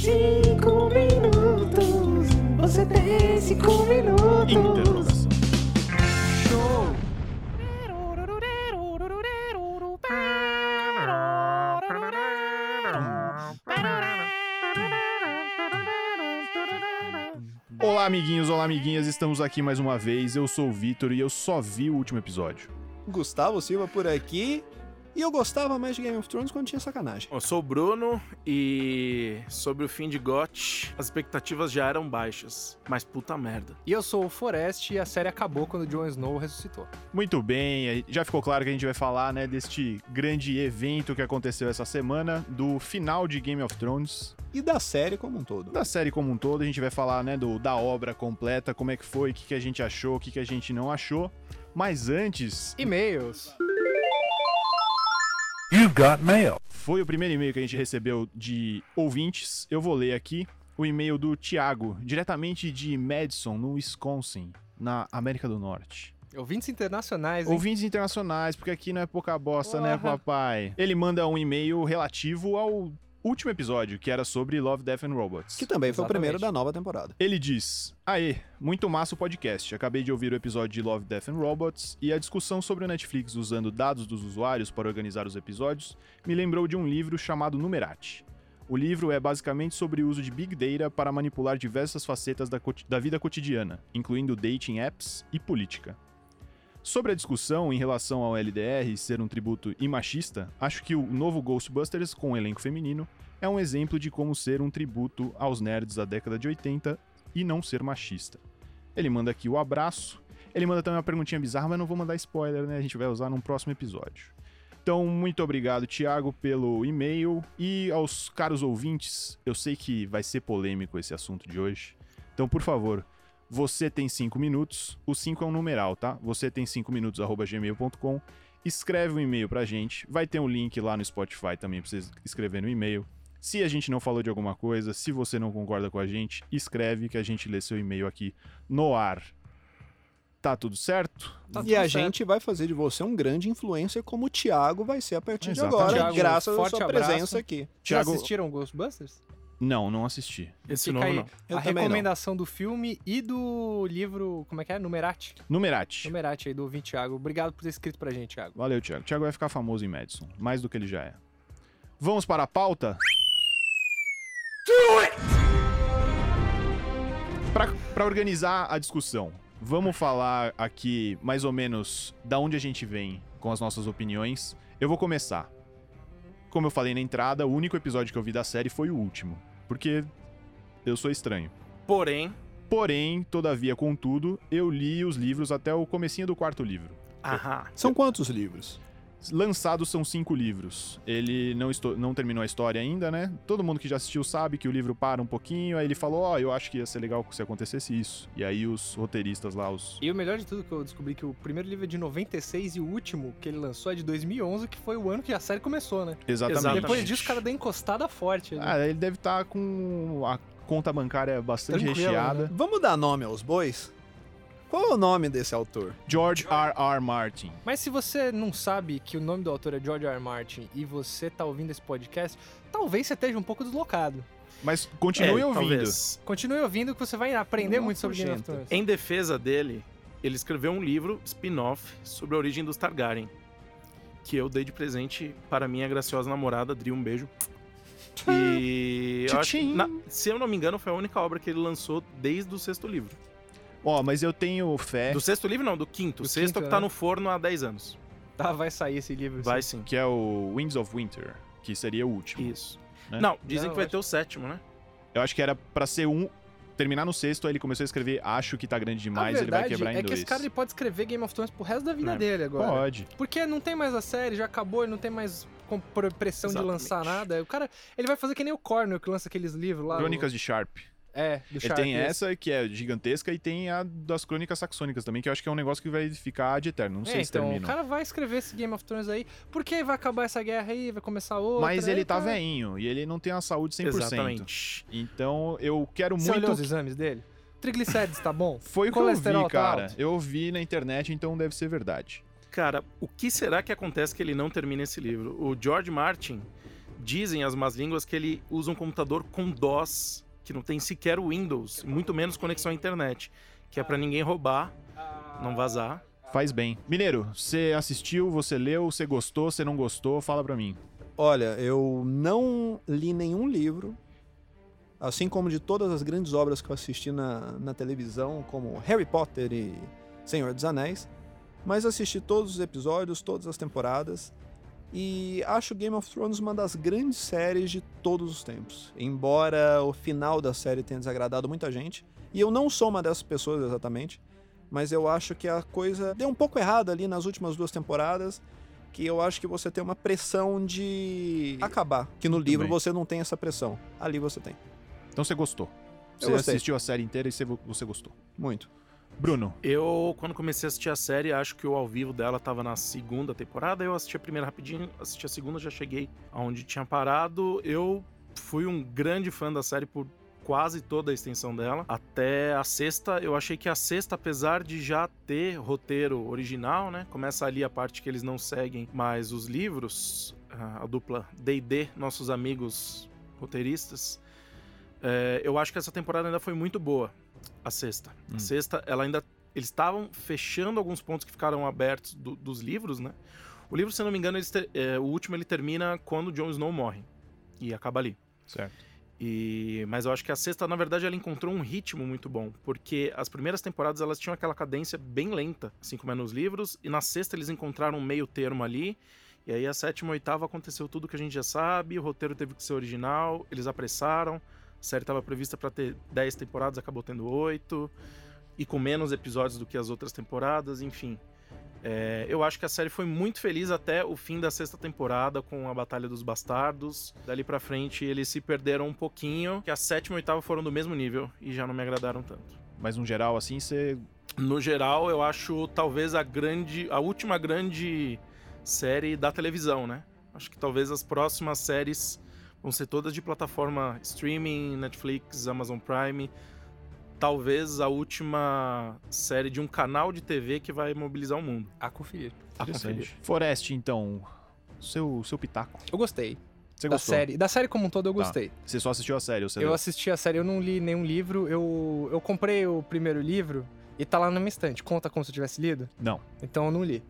Cinco minutos. Você tem cinco minutos. Interrogação. Show. Olá, amiguinhos, olá, amiguinhas, estamos aqui mais uma vez. Eu sou o Vitor e eu só vi o último episódio. Gustavo Silva por aqui. E eu gostava mais de Game of Thrones quando tinha sacanagem. Eu sou o Bruno e sobre o fim de GOT, as expectativas já eram baixas. Mas puta merda. E eu sou o Forest e a série acabou quando o Jon Snow ressuscitou. Muito bem, já ficou claro que a gente vai falar, né, deste grande evento que aconteceu essa semana, do final de Game of Thrones, E da série como um todo. da série como um todo. A gente vai falar, né, do, da obra completa, como é que foi, o que, que a gente achou, o que, que a gente não achou. Mas antes, E-mails. You got mail. foi o primeiro e-mail que a gente recebeu de ouvintes. Eu vou ler aqui o e-mail do Thiago, diretamente de Madison, no Wisconsin, na América do Norte. Ouvintes internacionais, hein? Ouvintes internacionais, porque aqui não é pouca bosta, né, Porra. papai? Ele manda um e-mail relativo ao último episódio, que era sobre Love, Death and Robots. Que também foi o Exatamente. primeiro da nova temporada. Ele diz: Aê, muito massa o podcast. Acabei de ouvir o episódio de Love, Death and Robots e a discussão sobre o Netflix usando dados dos usuários para organizar os episódios me lembrou de um livro chamado Numerati. O livro é basicamente sobre o uso de Big Data para manipular diversas facetas da, da vida cotidiana, incluindo dating apps e política. Sobre a discussão em relação ao LDR ser um tributo e machista, acho que o novo Ghostbusters com um elenco feminino é um exemplo de como ser um tributo aos nerds da década de 80 e não ser machista. Ele manda aqui o abraço. Ele manda também uma perguntinha bizarra, mas não vou mandar spoiler, né? A gente vai usar num próximo episódio. Então, muito obrigado, Thiago, pelo e-mail. E aos caros ouvintes, eu sei que vai ser polêmico esse assunto de hoje. Então, por favor, você tem 5 minutos. O 5 é um numeral, tá? Você tem 5 minutos, arroba gmail.com. Escreve um e-mail pra gente. Vai ter um link lá no Spotify também pra você escrever no e-mail. Se a gente não falou de alguma coisa, se você não concorda com a gente, escreve que a gente lê seu e-mail aqui no ar. Tá tudo certo? Tá e tudo a certo. gente vai fazer de você um grande influencer como o Thiago vai ser a partir de agora, Thiago, graças à sua abraço. presença aqui. Já Thiago- assistiram Ghostbusters? Não, não assisti. Esse Fica novo aí não. Eu a também não. recomendação do filme e do livro, como é que é? Numerati. Numerati. Numerati aí do ouvinte Thiago. Obrigado por ter escrito pra gente, Thiago. Valeu, Thiago. Thiago vai ficar famoso em Madison, mais do que ele já é. Vamos para a pauta? Pra, pra organizar a discussão, vamos falar aqui mais ou menos da onde a gente vem com as nossas opiniões. Eu vou começar. Como eu falei na entrada, o único episódio que eu vi da série foi o último, porque eu sou estranho. Porém, Porém, todavia, contudo, eu li os livros até o comecinho do quarto livro. aham. São quantos livros? Lançados são cinco livros. Ele não, não terminou a história ainda, né? Todo mundo que já assistiu sabe que o livro para um pouquinho. Aí ele falou: Ó, eu acho que ia ser legal se acontecesse isso. E aí os roteiristas lá, os. E o melhor de tudo que eu descobri que o primeiro livro é de 96 e o último que ele lançou é de 2011, que foi o ano que a série começou, né? Exatamente. Exatamente. Depois disso, o cara deu encostada forte. ali. Ah, ele deve estar com a conta bancária bastante Tranquilo, recheada. né? Vamos dar nome aos bois? Qual é o nome desse autor? George R. R. Martin. Mas se você não sabe que o nome do autor é George R. R. Martin e você tá ouvindo esse podcast, talvez você esteja um pouco deslocado. Mas continue É, ouvindo. talvez. Continue ouvindo que você vai aprender muito sobre Game of nojento. Thrones. Em defesa dele, ele escreveu um livro spin-off sobre a origem dos Targaryen. Que eu dei de presente para minha graciosa namorada, Dri, um beijo. E eu acho, na- se eu não me engano, foi a única obra que ele lançou desde o sexto livro. Ó, mas eu tenho fé Do sexto livro, não, do quinto. Do o sexto quinto, que tá né? no forno há 10 anos. Tá, vai sair esse livro. Vai sim. sim. que é o Winds of Winter, que seria o último. Isso. Né? Não, dizem Não, que vai acho- ter o sétimo, né? Eu acho que era pra ser um. Terminar no sexto, aí ele começou a escrever Acho que tá grande demais, ele vai quebrar em é dois. que esse cara ele pode escrever Game of Thrones pro resto da vida É. dele agora. Pode. Porque não tem mais a série, já acabou, ele não tem mais pressão de Exatamente. lançar nada. O cara, ele vai fazer que nem o Cornell que lança aqueles livros lá. Crônicas de Sharp. É, do Ele tem essa que é gigantesca e tem a das crônicas saxônicas também, que eu acho que é um negócio que vai ficar de eterno. Não sei É, se então, termina. o cara vai escrever esse Game of Thrones aí, porque vai acabar essa guerra aí, vai começar outra. Mas ele aí, tá cara. veinho e ele não tem a saúde 100%. Exatamente. Então eu quero Você olhou os muito. exames dele? Triglicérides tá bom? Foi o que eu vi, tá cara. alto? Eu vi na internet, então deve ser verdade. Cara, o que será que acontece que ele não termina esse livro? O George Martin dizem as más línguas que ele usa um computador com DOS, que não tem sequer Windows, muito menos conexão à internet, que é pra ninguém roubar, não vazar. Faz bem. Mineiro, você assistiu, você leu, você gostou, você não gostou? Fala pra mim. Olha, eu não li nenhum livro, assim como de todas as grandes obras que eu assisti na, na televisão, como Harry Potter e Senhor dos Anéis, mas assisti todos os episódios, todas as temporadas, e acho Game of Thrones uma das grandes séries de todos os tempos. Embora o final da série tenha desagradado muita gente, e eu não sou uma dessas pessoas exatamente, mas eu acho que a coisa deu um pouco errada ali nas últimas duas temporadas, que eu acho que você tem uma pressão de acabar, que no Muito livro bem. você não tem essa pressão. Ali você tem. Então você gostou. Você assistiu a série inteira e você gostou. Muito. Bruno, Eu, quando comecei a assistir a série, acho que o ao vivo dela tava na segunda temporada. Eu assisti a primeira rapidinho, assisti a segunda, já cheguei aonde tinha parado. Eu fui um grande fã da série por quase toda a extensão dela. Até a sexta, eu achei que a sexta, apesar de já ter roteiro original, né? Começa ali a parte que eles não seguem mais os livros, a a dupla D&D, nossos amigos roteiristas. É, eu acho que essa temporada ainda foi muito boa, a sexta. Hum. A sexta, ela ainda. Eles estavam fechando alguns pontos que ficaram abertos do- dos livros, né? O livro, se não me engano, ter- é, o último ele termina quando Jon Snow morre. E acaba ali. certo. E, mas eu acho que a sexta, na verdade, ela encontrou um ritmo muito bom, porque as primeiras temporadas elas tinham aquela cadência bem lenta, assim como é nos livros, e na sexta eles encontraram um meio termo ali, e aí a sétima e oitava aconteceu tudo que a gente já sabe, o roteiro teve que ser original, eles apressaram, a série estava prevista para ter 10 temporadas, acabou tendo 8, e com menos episódios do que as outras temporadas, enfim. É, eu acho que a série foi muito feliz até o fim da sexta temporada com a Batalha dos Bastardos. Dali pra frente eles se perderam um pouquinho, que a sétima e a oitava foram do mesmo nível e já não me agradaram tanto. Mas no geral, assim, você. No geral, eu acho talvez a grande, a última grande série da televisão, né? Acho que talvez as próximas séries vão ser todas de plataforma streaming, Netflix, Amazon Prime. Talvez a última série de um canal de TV que vai mobilizar o mundo. A conferir. A conferir. Forest, então. Seu, seu pitaco. Eu gostei Você da gostou? série. Da série como um todo eu Tá. gostei. Você só assistiu a série, ou você Eu leu? assisti a série, eu não li nenhum livro. Eu, eu comprei o primeiro livro e tá lá na minha estante. Conta como se eu tivesse lido? Não. Então eu não li.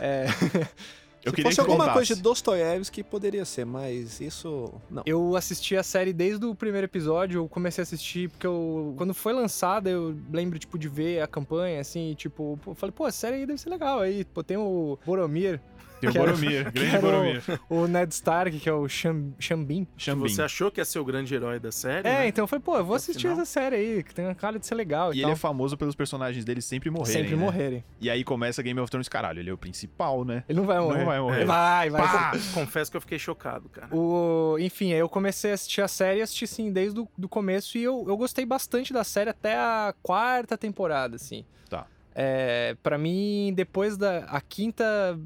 É, Eu Se queria fosse alguma contasse. coisa de Dostoiévski, poderia ser, mas isso não. eu assisti a série desde o primeiro episódio. Eu comecei a assistir porque eu. Quando foi lançada, eu lembro, tipo, de ver a campanha, assim, e, tipo, eu falei, pô, a série aí deve ser legal. Aí, pô, tem o Boromir, Tem o Boromir, grande era o- Boromir. o Ned Stark, que é o Cham, Xambin. Xambin. Você achou que ia ser o grande herói da série? É, né? então eu falei, pô, eu vou No assistir final. essa série aí, que tem uma cara de ser legal e, E tal. ele é famoso pelos personagens dele sempre morrerem. Sempre né? morrerem. E aí começa Game of Thrones, caralho, ele é o principal, né? Ele não vai morrer. Não vai morrer. Vai, vai. Pá! Confesso que eu fiquei chocado, cara. O, enfim, aí eu comecei a assistir a série, assisti assim desde o do começo e eu, eu gostei bastante da série até a quarta temporada, assim. Tá. É, para mim, depois da a quinta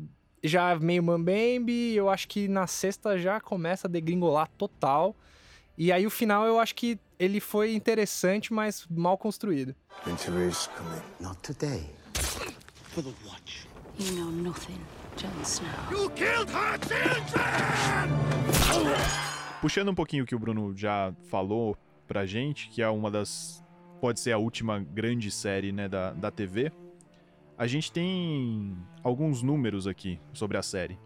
já meio mambembe, eu acho que na sexta já começa a degringolar total. E aí o final eu acho que ele foi interessante, mas mal construído. Winter is coming. Not today. For the watch. You know nothing, Jon Snow. Puxando um pouquinho o que o Bruno já falou pra gente, que é uma das. Pode ser a última grande série né, da, da TV. A gente tem alguns números aqui sobre a série.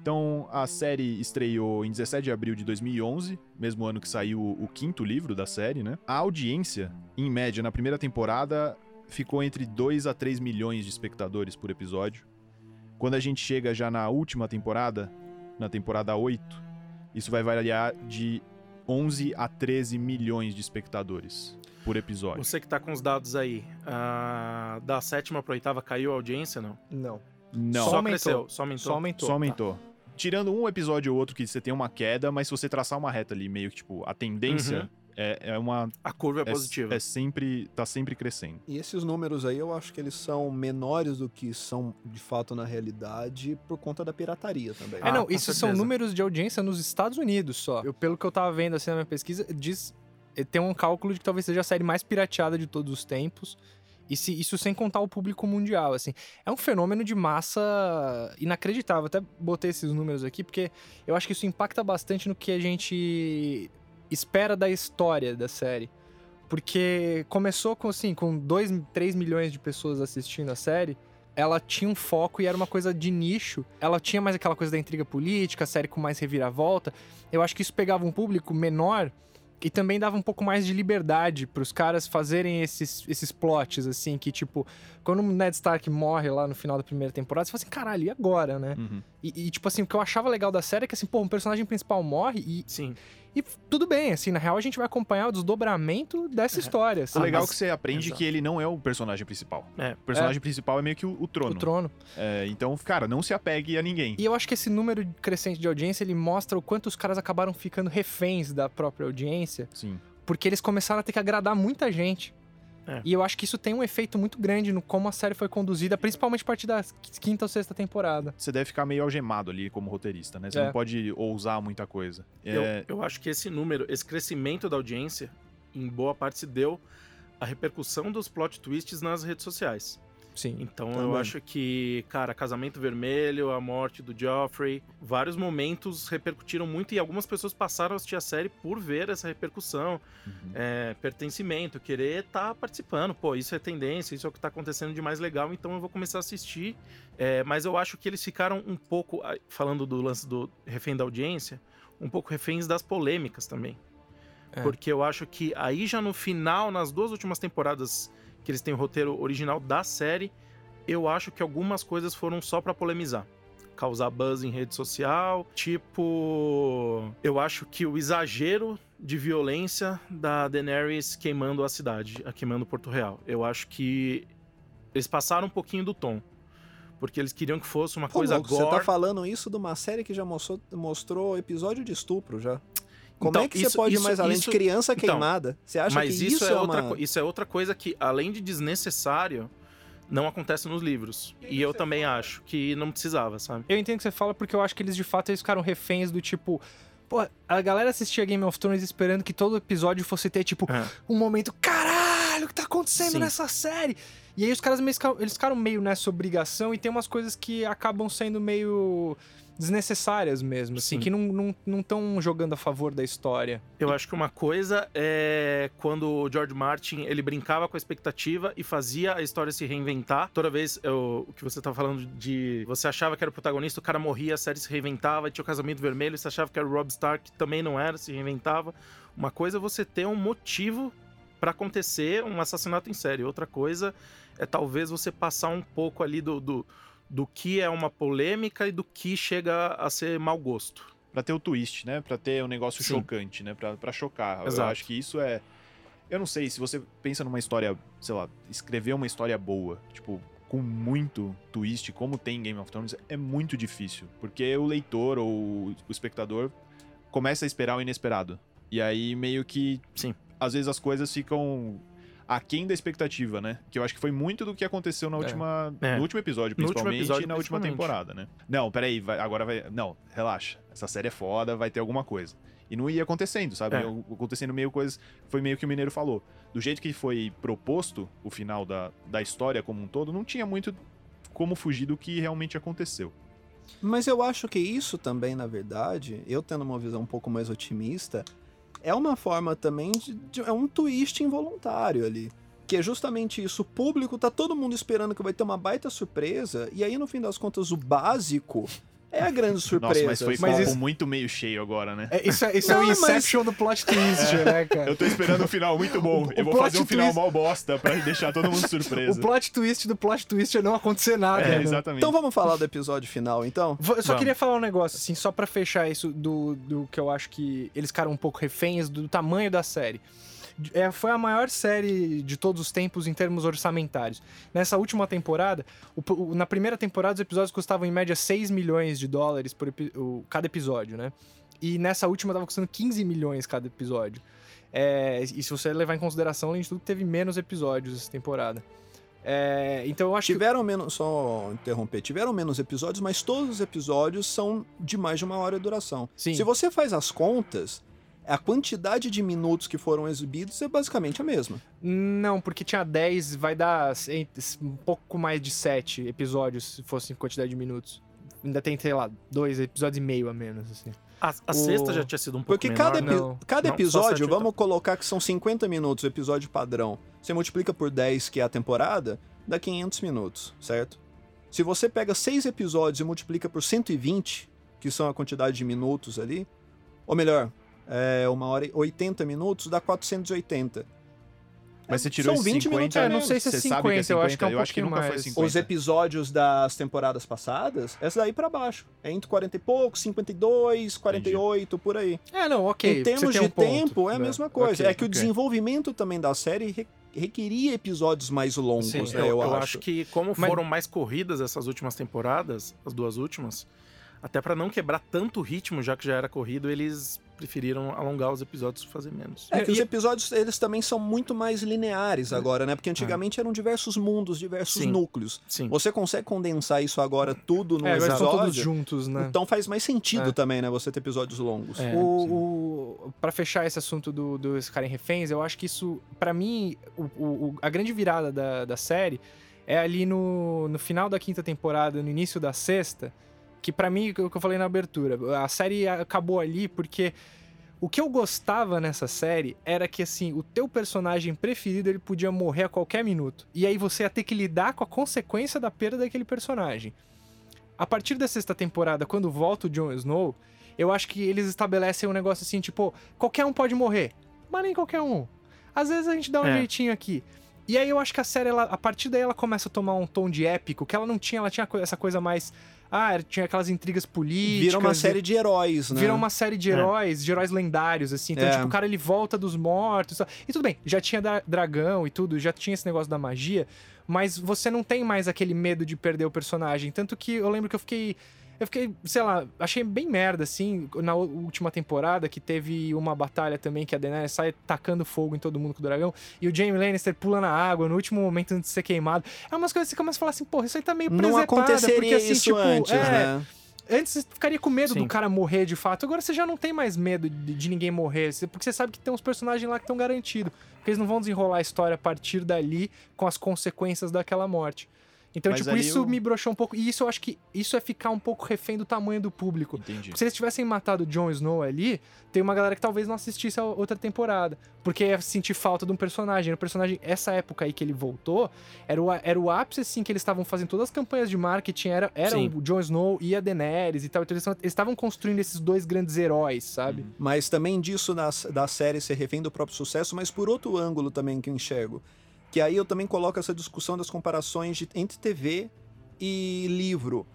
Então, a série estreou em 17 de abril de 2011, mesmo ano que saiu o quinto livro da série, né? A audiência, em média, na primeira temporada, ficou entre 2 a 3 milhões de espectadores por episódio. Quando a gente chega já na última temporada, na temporada 8, isso vai variar de 11 a 13 milhões de espectadores por episódio. Você que tá com os dados aí, ah, da sétima pra oitava caiu a audiência, não? Não. Não, Só Só cresceu, aumentou. só aumentou. Só aumentou. só aumentou. Tirando um episódio ou outro que você tem uma queda, mas se você traçar uma reta ali, meio que tipo, a tendência Uhum. é, é uma. A curva é, É, positiva. é sempre. tá sempre crescendo. E esses números aí eu acho que eles são menores do que são de fato na realidade por conta da pirataria também. É, Ah, não, com isso são certeza. números de audiência nos Estados Unidos só. Eu, pelo que eu tava vendo assim na minha pesquisa, diz tem um cálculo de que talvez seja a série mais pirateada de todos os tempos. E se- isso sem contar o público mundial, assim. É um fenômeno de massa inacreditável. Até botei esses números aqui, porque eu acho que isso impacta bastante no que a gente espera da história da série. Porque começou com, assim, com 2, 3 milhões de pessoas assistindo a série. Ela tinha um foco e era uma coisa de nicho. Ela tinha mais aquela coisa da intriga política, série com mais reviravolta. Eu acho que isso pegava um público menor e também dava um pouco mais de liberdade pros caras fazerem esses, esses plots, assim, que tipo, quando o Ned Stark morre lá no final da primeira temporada, você fala assim, caralho, e agora, né? Uhum. E, e, tipo assim, o que eu achava legal da série é que assim, pô, um personagem principal morre e, Sim. E tudo bem, assim, na real a gente vai acompanhar o desdobramento dessa história, assim, O legal é mas- que você aprende Exato. que ele não é o personagem principal. É. O personagem principal é meio que o, o trono. o trono. É, então, cara, não se apegue a ninguém. E eu acho que esse número crescente de audiência, ele mostra o quanto os caras acabaram ficando reféns da própria audiência, Sim. porque eles começaram a ter que agradar muita gente. É. E eu acho que isso tem um efeito muito grande no como a série foi conduzida, principalmente a partir da quinta ou sexta temporada. Você deve ficar meio algemado ali como roteirista, né? Você É. não pode ousar muita coisa. Eu, É, eu acho que esse número, esse crescimento da audiência, em boa parte se deu à repercussão dos plot twists nas redes sociais. Sim. Então eu Também. acho que, cara, Casamento Vermelho, a morte do Joffrey, vários momentos repercutiram muito e algumas pessoas passaram a assistir a série por ver essa repercussão, uhum. é, pertencimento, querer estar participando. Pô, isso é tendência, isso é o que tá acontecendo de mais legal, então eu vou começar a assistir. É, mas eu acho que eles ficaram um pouco, falando do lance do refém da audiência, um pouco reféns das polêmicas também. É. Porque eu acho que aí já no final, nas duas últimas temporadas que eles têm o roteiro original da série, eu acho que algumas coisas foram só pra polemizar. Causar buzz em rede social, tipo. Eu acho que o exagero de violência da Daenerys queimando a cidade, a queimando Porto Real. Eu acho que eles passaram um pouquinho do tom. Porque eles queriam que fosse uma Pô, coisa louco, você gore. tá falando isso de uma série que já mostrou, mostrou episódio de estupro já. Como Então, é que isso- você pode ir isso- mais além isso- de criança então, queimada? Você acha Mas que isso, isso, é, é, outra, uma... isso é outra coisa que, além de desnecessário, não acontece nos livros. E eu também acho que não precisava, sabe? Eu entendo o que você fala porque eu acho que eles de fato eles ficaram reféns do tipo. Pô, a galera assistia Game of Thrones esperando que todo episódio fosse ter, tipo, É. um momento, caralho, o que tá acontecendo Sim. nessa série? E aí os caras meio, eles ficaram meio nessa obrigação e tem umas coisas que acabam sendo meio desnecessárias mesmo, assim, Sim. que não estão jogando a favor da história. Eu acho que uma coisa é quando o George Martin ele brincava com a expectativa e fazia a história se reinventar. Toda vez eu- o que você tá falando de você achava que era o protagonista, o cara morria, a série se reinventava, tinha o casamento vermelho, você achava que era o Rob Stark, também não era, se reinventava. Uma coisa é você ter um motivo pra acontecer um assassinato em série. Outra coisa é talvez você passar um pouco ali do, do, do que é uma polêmica e do que chega a ser mau gosto. Pra ter o twist, né? Pra ter um negócio Sim. chocante, né? Pra, pra chocar. Eu Exato. acho que isso é. Eu não sei, se você pensa numa história, sei lá, escrever uma história boa, tipo, com muito twist, como tem em Game of Thrones, é muito difícil. Porque o leitor ou o espectador começa a esperar o inesperado. E aí meio que. Sim. Às vezes as coisas ficam aquém da expectativa, né? Que eu acho que foi muito do que aconteceu na última, É. no último episódio, No último principalmente, episódio, e na última principalmente. temporada, né? Não, peraí, vai, agora vai. Não, relaxa. Essa série é foda, vai ter alguma coisa. E não ia acontecendo, sabe? É. Ia Acontecendo meio coisas. Foi meio que o Mineiro falou. Do jeito que foi proposto o final da, da história como um todo, não tinha muito como fugir do que realmente aconteceu. Mas eu acho que isso também, na verdade, eu tendo uma visão um pouco mais otimista, é uma forma também de, de- é um twist involuntário ali. Que é justamente isso, o público tá todo mundo esperando que vai ter uma baita surpresa, e aí no fim das contas o básico é a grande surpresa. Nossa, mas foi Mas copo isso- muito meio cheio agora, né? É, isso é, isso é Não, o mas- Inception do plot twist, né, cara? Eu tô esperando um final muito bom. O- Eu o vou plot fazer um final twist- mal bosta pra deixar todo mundo surpreso. O plot twist do plot twist é não acontecer nada. É, né? exatamente. Então vamos falar do episódio final, então? Eu só Vamos. queria falar um negócio, assim, só pra fechar isso do, do que eu acho que eles ficaram um pouco reféns do tamanho da série. É, foi a maior série de todos os tempos em termos orçamentários. Nessa última temporada, o- o- na primeira temporada os episódios custavam em média 6 milhões de dólares por o- cada episódio, né? E nessa última tava custando 15 milhões cada episódio. É, e se você levar em consideração, além de tudo, teve menos episódios essa temporada. É, então eu acho que Tiveram menos, só interromper, tiveram menos episódios, mas todos os episódios são de mais de uma hora de duração. Sim. Se você faz as contas, A quantidade de minutos que foram exibidos é basicamente a mesma. Não, porque tinha 10, vai dar um pouco mais de 7 episódios, se fosse em quantidade de minutos. Ainda tem, sei lá, dois episódios e meio a menos, assim. A, a O- sexta já tinha sido um pouco Porque menor, cada, né? epi- Não. cada Não, só episódio, sete, então. vamos colocar que são 50 minutos o episódio padrão. Você multiplica por 10, que é a temporada, dá 500 minutos, certo? Se você pega seis episódios e multiplica por 120, que são a quantidade de minutos ali, ou melhor, é uma hora e 80 minutos, dá 480. Mas você tirou São esses 20 50, minutos É, não sei se é Você sabe que é 50, eu acho que é um eu acho que pouquinho nunca foi mais. 50. Os episódios das temporadas passadas, essa daí pra baixo. É entre 40 e pouco, 52, 48, por aí. É, não, ok. em termos você tem de um ponto, tempo, é a né? mesma coisa. Ok, é que o ok. desenvolvimento também da série re- requeria episódios mais longos, Sim, né? eu, Eu, eu acho. acho que como Mas- foram mais corridas essas últimas temporadas, as duas últimas, até pra não quebrar tanto o ritmo, já que já era corrido, eles preferiram alongar os episódios e fazer menos. É que E- os episódios, eles também são muito mais lineares agora, né? Porque antigamente eram diversos mundos, diversos Sim. núcleos. Sim. Você consegue condensar isso agora tudo num É, episódio. são todos juntos, né? Então faz mais sentido É. também, né? Você ter episódios longos. É, o, sim. o, pra fechar esse assunto do, dos ficarem reféns, eu acho que isso, pra mim, o, o- a grande virada da, da série é ali no, no final da quinta temporada, no início da sexta, que pra mim, o que eu falei na abertura, a série acabou ali porque o que eu gostava nessa série era que, assim, o teu personagem preferido, ele podia morrer a qualquer minuto. E aí você ia ter que lidar com a consequência da perda daquele personagem. A partir da sexta temporada, quando volta o Jon Snow, eu acho que eles estabelecem um negócio assim, tipo, qualquer um pode morrer, mas nem qualquer um. Às vezes a gente dá um É. jeitinho aqui. E aí eu acho que a série, ela, a partir daí, ela começa a tomar um tom de épico, que ela não tinha, ela tinha essa coisa mais. Ah, tinha aquelas intrigas políticas. Vira uma série de heróis, né? Vira uma série de É. heróis, de heróis lendários, assim. Então, É. tipo, o cara ele volta dos mortos. e tudo bem, já tinha dragão e tudo, já tinha esse negócio da magia, mas você não tem mais aquele medo de perder o personagem. Tanto que eu lembro que eu fiquei. Eu fiquei, sei lá, achei bem merda, assim, na última temporada, que teve uma batalha também que a Daenerys sai tacando fogo em todo mundo com o dragão, e o Jaime Lannister pula na água no último momento antes de ser queimado. É umas coisas que você começa a falar assim, porra, isso aí tá meio Não presepada, aconteceria porque assim, isso tipo, antes, é, né? Antes você ficaria com medo Sim. do cara morrer de fato. Agora você já não tem mais medo de, de ninguém morrer. Porque você sabe que tem uns personagens lá que estão garantidos. Porque eles não vão desenrolar a história a partir dali com as consequências daquela morte. Então, Mas tipo, isso o- me broxou um pouco. E isso eu acho que isso é ficar um pouco refém do tamanho do público. Entendi. Se eles tivessem matado o Jon Snow ali, tem uma galera que talvez não assistisse a outra temporada. Porque ia sentir falta de um personagem. O personagem, essa época aí que ele voltou, era o, era o ápice, assim, que eles estavam fazendo todas as campanhas de marketing. Era, era Sim. o Jon Snow e a Daenerys e tal. Então eles estavam- construindo esses dois grandes heróis, sabe? Mas também disso da, da série ser refém do próprio sucesso, mas por outro ângulo também que eu enxergo. Que aí eu também coloco essa discussão das comparações de- entre TV e livro.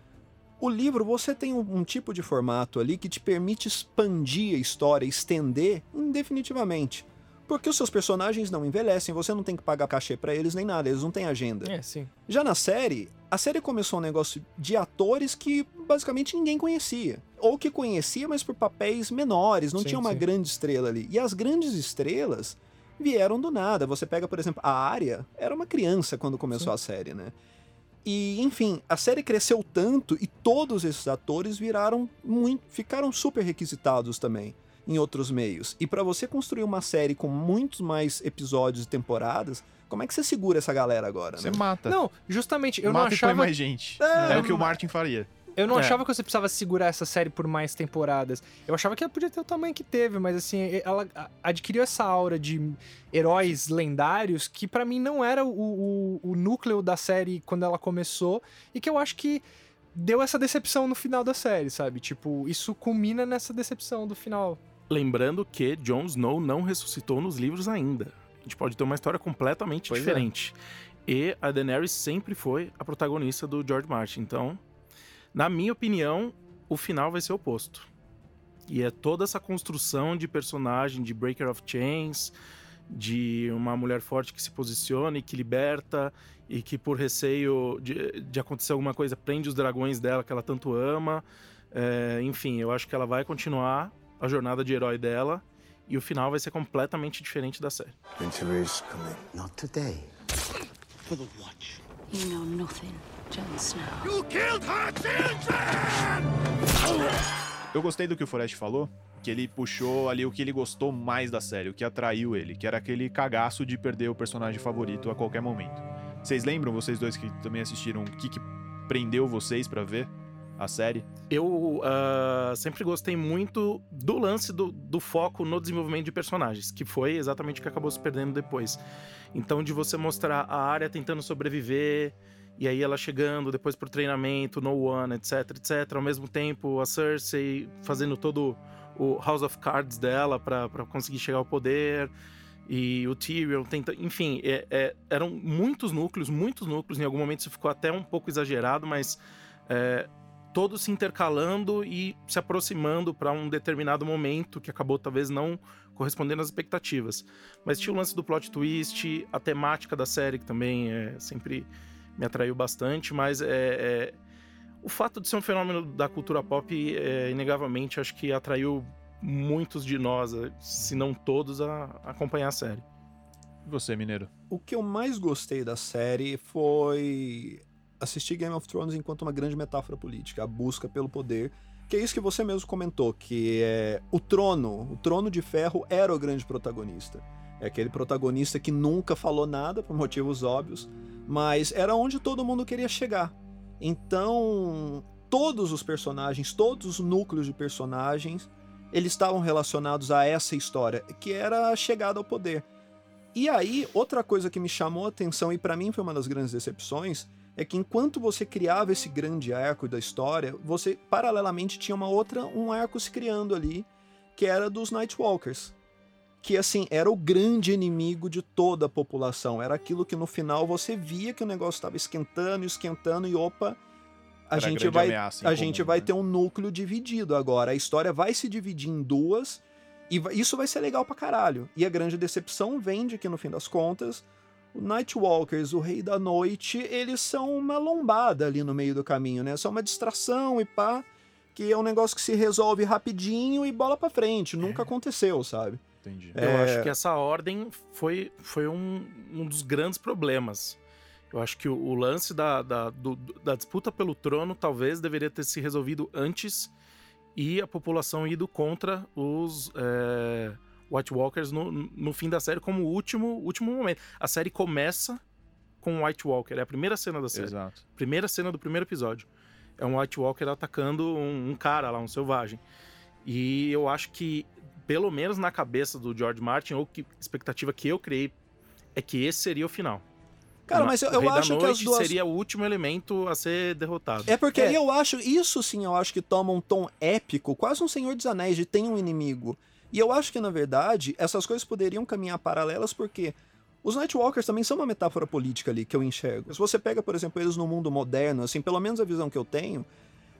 O livro, você tem um, um tipo de formato ali que te permite expandir a história, estender indefinitivamente. Porque os seus personagens não envelhecem, você não tem que pagar cachê pra eles nem nada, eles não têm agenda. É, sim. Já na série, a série começou um negócio de atores que basicamente ninguém conhecia. Ou que conhecia, mas por papéis menores, não Sim, tinha uma sim. grande estrela ali. E as grandes estrelas vieram do nada. Você pega, por exemplo, a Arya, era uma criança quando começou a série, né? E, enfim, a série cresceu tanto e todos esses atores viraram muito, ficaram super requisitados também em outros meios. E pra você construir uma série com muitos mais episódios e temporadas, como é que você segura essa galera agora, Você né? mata. Não, justamente, eu não mata põe achava mais gente. É, É, o que o Martin faria. Eu não É. achava que você precisava segurar essa série por mais temporadas. Eu achava que ela podia ter o tamanho que teve, mas assim, ela adquiriu essa aura de heróis lendários que pra mim não era o, o, o núcleo da série quando ela começou e que eu acho que deu essa decepção no final da série, sabe? Tipo, isso culmina nessa decepção do final. Lembrando que Jon Snow não ressuscitou nos livros ainda. A gente pode ter uma história completamente Pois é. diferente. E a Daenerys sempre foi a protagonista do George Martin. Então, na minha opinião, o final vai ser o oposto. E é toda essa construção de personagem, de Breaker of Chains, de uma mulher forte que se posiciona e que liberta, e que por receio de, de acontecer alguma coisa prende os dragões dela que ela tanto ama. É, enfim, eu acho que ela vai continuar a jornada de herói dela e o final vai ser completamente diferente da série. Winter is coming. Not today. For the Watch. You know nothing, Jon Snow. Eu gostei do que o Forest falou, que ele puxou ali o que ele gostou mais da série, o que atraiu ele, que era aquele cagaço de perder o personagem favorito a qualquer momento. Vocês lembram, vocês dois que também assistiram, o que, que prendeu vocês pra ver a série? Eu ah, sempre gostei muito do lance do, do foco no desenvolvimento de personagens, que foi exatamente o que acabou se perdendo depois. Então, de você mostrar a área tentando sobreviver, e aí ela chegando depois pro treinamento, No One, etc, etc. Ao mesmo tempo, a Cersei fazendo todo o House of Cards dela pra conseguir chegar ao poder. E o Tyrion tenta. Enfim, é- é- eram muitos núcleos, muitos núcleos. Em algum momento isso ficou até um pouco exagerado, mas é, todos se intercalando e se aproximando para um determinado momento que acabou talvez não correspondendo às expectativas. Mas tinha o lance do plot twist, a temática da série que também é, sempre me atraiu bastante, mas é, é, o fato de ser um fenômeno da cultura pop, é, inegavelmente, acho que atraiu muitos de nós, se não todos, a a acompanhar a série. E você, Mineiro? O que eu mais gostei da série foi assistir Game of Thrones enquanto uma grande metáfora política, a busca pelo poder. Que é isso que você mesmo comentou, que é o trono, o trono de ferro era o grande protagonista. É aquele protagonista que nunca falou nada, por motivos óbvios, mas era onde todo mundo queria chegar. Então, todos os personagens, todos os núcleos de personagens, eles estavam relacionados a essa história, que era a chegada ao poder. E aí, outra coisa que me chamou a atenção e pra mim foi uma das grandes decepções, é que enquanto você criava esse grande arco da história, você paralelamente tinha uma outra um arco se criando ali, que era dos Nightwalkers. Que assim, era o grande inimigo de toda a população, era aquilo que no final você via que o negócio estava esquentando, esquentando e opa, a Era a gente grande vai a comum, gente vai né? ter um núcleo dividido agora. A história vai se dividir em duas e isso vai ser legal pra caralho. E a grande decepção vem de que, no fim das contas, o Nightwalkers, o Rei da Noite, eles são uma lombada ali no meio do caminho, né? São uma distração e pá, que é um negócio que se resolve rapidinho e bola pra frente. Nunca aconteceu, sabe? Entendi. Eu É. acho que essa ordem foi, foi um, um dos grandes problemas. Eu acho que o, o lance da, da, do- da disputa pelo trono talvez deveria ter se resolvido antes e a população ido contra os é, White Walkers no, no fim da série como último, último momento. A série começa com o White Walker, é a primeira cena da série. Exato. Primeira cena do primeiro episódio. É um White Walker atacando um, um cara lá, um selvagem. E eu acho que, pelo menos na cabeça do George Martin, ou que expectativa que eu criei, é que esse seria o final. Cara, mas eu, eu da acho que as duas. seria o último elemento a ser derrotado. É porque É. aí eu acho, isso sim eu acho que toma um tom épico, quase um Senhor dos Anéis, de tem um inimigo. E eu acho que, na verdade, essas coisas poderiam caminhar paralelas porque os Nightwalkers também são uma metáfora política ali que eu enxergo. Se você pega, por exemplo, eles no mundo moderno, assim, pelo menos a visão que eu tenho,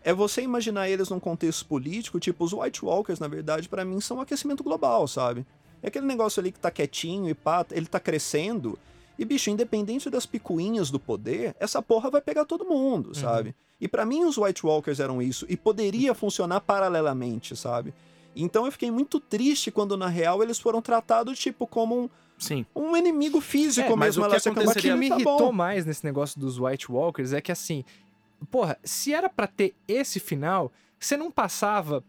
é você imaginar eles num contexto político, tipo, os White Walkers, na verdade, pra mim, são um aquecimento global, sabe? É aquele negócio ali que tá quietinho e pá, ele tá crescendo. E, bicho, independente das picuinhas do poder, essa porra vai pegar todo mundo, sabe? E pra mim os White Walkers eram isso. E poderia funcionar paralelamente, sabe? Então eu fiquei muito triste quando, na real, eles foram tratados, tipo, como um, Sim. um inimigo físico É, mas mesmo. o que se O que aconteceria- me tá irritou bom. mais nesse negócio dos White Walkers é que assim, porra, se era pra ter esse final, você não passava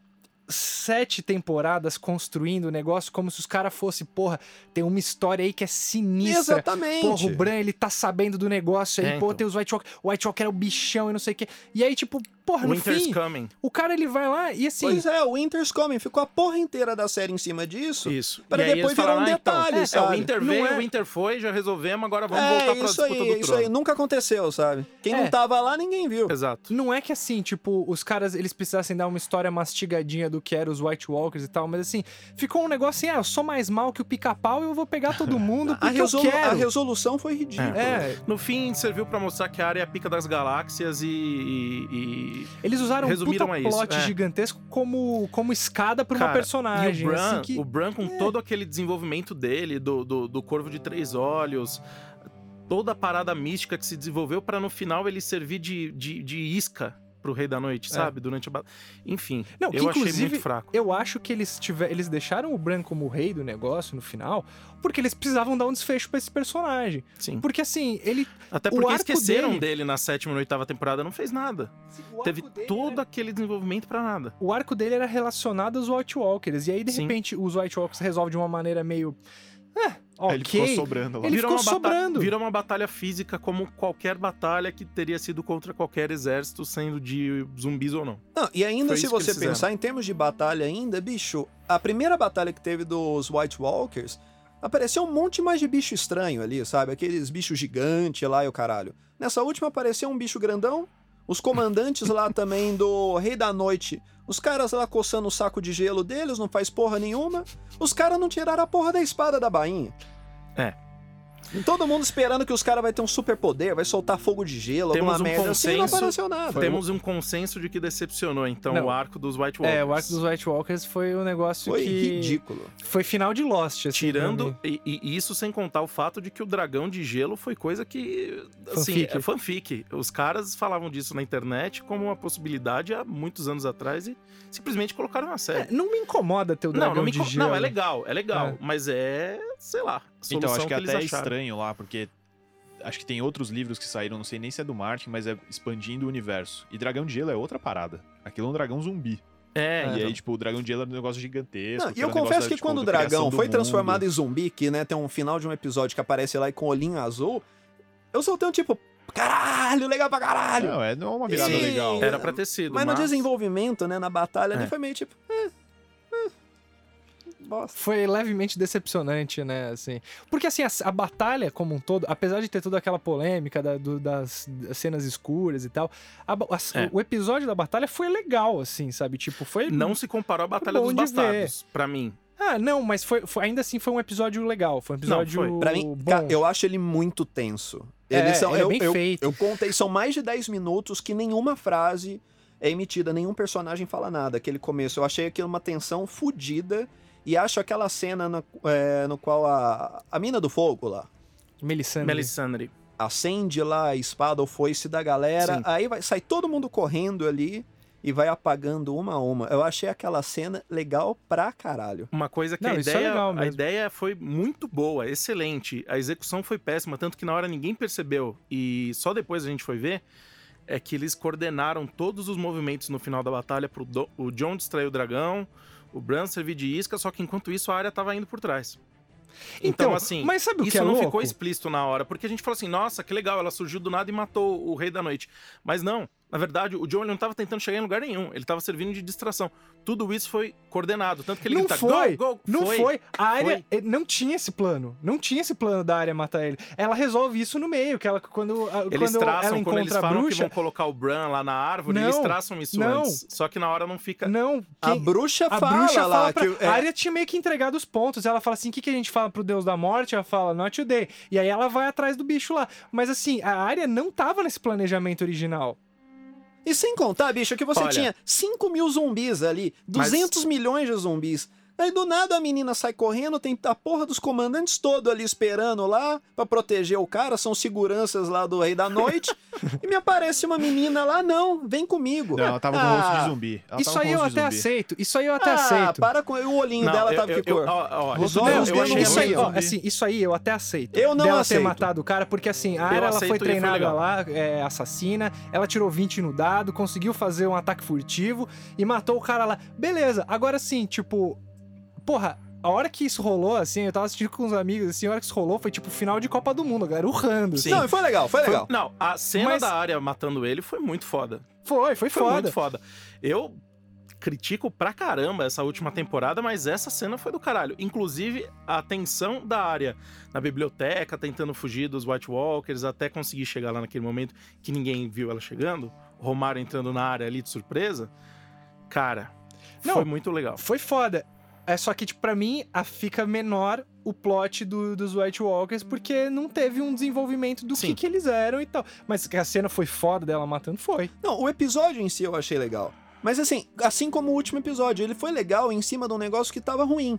sete temporadas construindo o negócio como se os caras fossem, porra, tem uma história aí que é sinistra. Exatamente. Porra, o Bran, ele tá sabendo do negócio aí, É, pô, então. tem os White Walkers, o White Walker é o bichão e não sei o quê. E aí, tipo, porra, no Winter's fim, Coming. o cara ele vai lá e assim, Pois é, o Winter's Coming. Ficou a porra inteira da série em cima disso. Isso. Pra E depois virar um "Ah, então, detalhe, é, É, sabe? o Winter Não veio, é- o Winter foi, já resolvemos, agora vamos é, voltar pra isso disputa aí, do isso trono. aí. Nunca aconteceu, sabe? Quem É. não tava lá, ninguém viu. Exato. Não é que assim, tipo, os caras eles precisassem dar uma história mastigadinha do que eram os White Walkers e tal, mas assim, ficou um negócio assim, ah, eu sou mais mal que o pica-pau e eu vou pegar todo mundo A, porque resolu- eu quero. a resolução foi ridícula. É, No fim, serviu pra mostrar que a área é a pica das galáxias e. e- e- eles usaram um Resumiram plot é. gigantesco como, como escada pra uma Cara, personagem. E o Bran, assim, que... o Bran com todo aquele desenvolvimento dele, do, do, do Corvo de Três Olhos, toda a parada mística que se desenvolveu pra no final ele servir de, de, de isca pro Rei da Noite, É. sabe? Durante a batalha. Enfim, Não, eu achei muito fraco. eu acho que eles tiver, eles deixaram o Bran como o rei do negócio no final, porque eles precisavam dar um desfecho pra esse personagem. Sim. Porque assim, ele Até porque esqueceram dele- dele na sétima e oitava temporada, não fez nada. Teve todo aquele desenvolvimento pra nada. o arco dele era relacionado aos White Walkers. E aí, de Sim. repente, os White Walkers resolvem de uma maneira meio. É, ok. Aí ele ficou sobrando lá. Ele Virou ficou uma sobrando. Virou uma batalha física como qualquer batalha que teria sido contra qualquer exército, sendo de zumbis ou não. Não, e ainda Foi se você pensar em termos de batalha ainda, bicho, a primeira batalha que teve dos White Walkers, apareceu um monte mais de bicho estranho ali, sabe? Aqueles bichos gigantes lá e o caralho. Nessa última apareceu um bicho grandão, os comandantes lá também do Rei da Noite, os caras lá coçando o saco de gelo deles, não faz porra nenhuma. Os caras não tiraram a porra da espada da bainha. É. Todo mundo esperando que os caras vai ter um superpoder, vai soltar fogo de gelo, Temos alguma um merda assim, não consenso- apareceu nada. Temos um consenso de que decepcionou, então, Não. o arco dos White Walkers. É, o arco dos White Walkers foi um negócio Foi que. ridículo. Foi final de Lost, assim. Tirando, e, e isso sem contar o fato de que o dragão de gelo foi coisa que. Assim, Fanfic. é fanfic. Os caras falavam disso na internet como uma possibilidade há muitos anos atrás e simplesmente colocaram na série. É, não me incomoda ter o não, dragão não, me de inco- gelo. não, é legal, é legal. É. Mas é, sei lá, Então, acho que, que, eles até é estranho lá, porque acho que tem outros livros que saíram, não sei nem se é do Martin, mas é expandindo o universo. E Dragão de Gelo é outra parada. Aquilo é um dragão zumbi. É, e então. aí, tipo, o Dragão de Gelo era um negócio gigantesco. Não, e eu confesso que tipo, quando o dragão foi mundo. transformado em zumbi, que né, tem um final de um episódio que aparece lá com o olhinho azul, eu soltei um tipo, caralho, legal pra caralho. Não, é não é uma virada Sim. legal. Era pra ter sido. mas, no desenvolvimento, né, na batalha ali É. foi meio tipo, eh, bosta. Foi levemente decepcionante, né, assim. Porque, assim, a, a batalha como um todo, apesar de ter toda aquela polêmica da- do- das, das cenas escuras e tal, a a- É. o episódio da batalha foi legal, assim, sabe? Tipo, foi... Não se comparou à Batalha dos Bastardos, pra mim. Ah, não, mas foi, foi- ainda assim foi um episódio legal. Foi um episódio foi. Pra mim, bom. cara, eu acho ele muito tenso. É, Eles são, ele é eu, bem eu, feito. eu contei, são mais de 10 minutos que nenhuma frase é emitida, nenhum personagem fala nada. Aquele começo, eu achei aquilo uma tensão fodida e acho aquela cena no, é, no qual a, a mina do fogo lá Melisandre. Melisandre. acende lá a espada ou foice da galera, Sim. aí vai, sai todo mundo correndo ali e vai apagando uma a uma. Eu achei aquela cena legal pra caralho. Uma coisa que Não, a é ideia, legal a ideia foi muito boa, excelente. A execução foi péssima, tanto que na hora ninguém percebeu e só depois a gente foi ver é que eles coordenaram todos os movimentos no final da batalha pro Do- o John distrair o dragão, o Bran servir de isca, só que enquanto isso a área tava indo por trás. Então, assim, mas sabe o isso que é não louco? ficou explícito na hora, porque a gente falou assim, nossa, que legal, ela surgiu do nada e matou o Rei da Noite. Mas não, na verdade, o John não tava tentando chegar em lugar nenhum, ele tava servindo de distração. Tudo isso foi coordenado, tanto que ele não grita, foi, go, go, não foi. A área Foi. eh, não tinha esse plano. Não tinha esse plano da área matar ele. Ela resolve isso no meio, que ela quando a- Eles quando traçam, ela quando eles encontra a falam que bruxa, vão colocar o Bran lá na árvore, Não, eles traçam isso não. antes. Só que na hora não fica. não, A quem- bruxa a fala bruxa lá fala pra... que é, A área tinha meio que entregado os pontos. Ela fala assim: o que, que a gente fala pro Deus da Morte? Ela fala, not today. E aí ela vai atrás do bicho lá. Mas assim, a área não tava nesse planejamento original. E sem contar, bicho, que você Olha. tinha 5 mil zumbis ali, 200 milhões de zumbis. Aí do nada a menina sai correndo, tem a porra dos comandantes todo ali esperando lá pra proteger o cara, são seguranças lá do Rei da Noite. e me aparece uma menina lá, não, vem comigo. Não, ela tava com Ah, rosto de zumbi. Ela Isso aí eu até zumbi. aceito. Isso aí eu até ah, aceito. para com o olhinho Não, dela eu, tava eu, que eu, cor. Os eu- olhos eu achei não Isso aí, ó, assim, isso aí eu até aceito. Eu não Dela aceito. ter matado o cara, porque assim, a área ela foi foi treinada legal. lá, é, assassina, ela tirou 20 no dado, conseguiu fazer um ataque furtivo e matou o cara lá. Beleza, agora sim, tipo, porra. A hora que isso rolou, assim, eu tava assistindo com uns amigos, assim, a hora que isso rolou foi tipo final de Copa do Mundo, a galera urrando. Sim. Não, foi legal, foi Foi- legal. não, a cena Mas- da área matando ele foi muito foda. Foi, foi Foi foda. muito foda. Eu critico pra caramba essa última temporada, mas essa cena foi do caralho. Inclusive, a tensão da área na biblioteca, tentando fugir dos White Walkers, até conseguir chegar lá naquele momento que ninguém viu ela chegando, o Romário entrando na área ali de surpresa. Cara, Não, foi muito legal. Foi foda. É só que, tipo, pra mim, a fica menor o plot do- dos White Walkers, porque não teve um desenvolvimento do que, que eles eram e tal. Mas a cena foi foda dela matando, foi. Não, o episódio em si eu achei legal. Mas assim, assim como o último episódio, ele foi legal em cima de um negócio que tava ruim.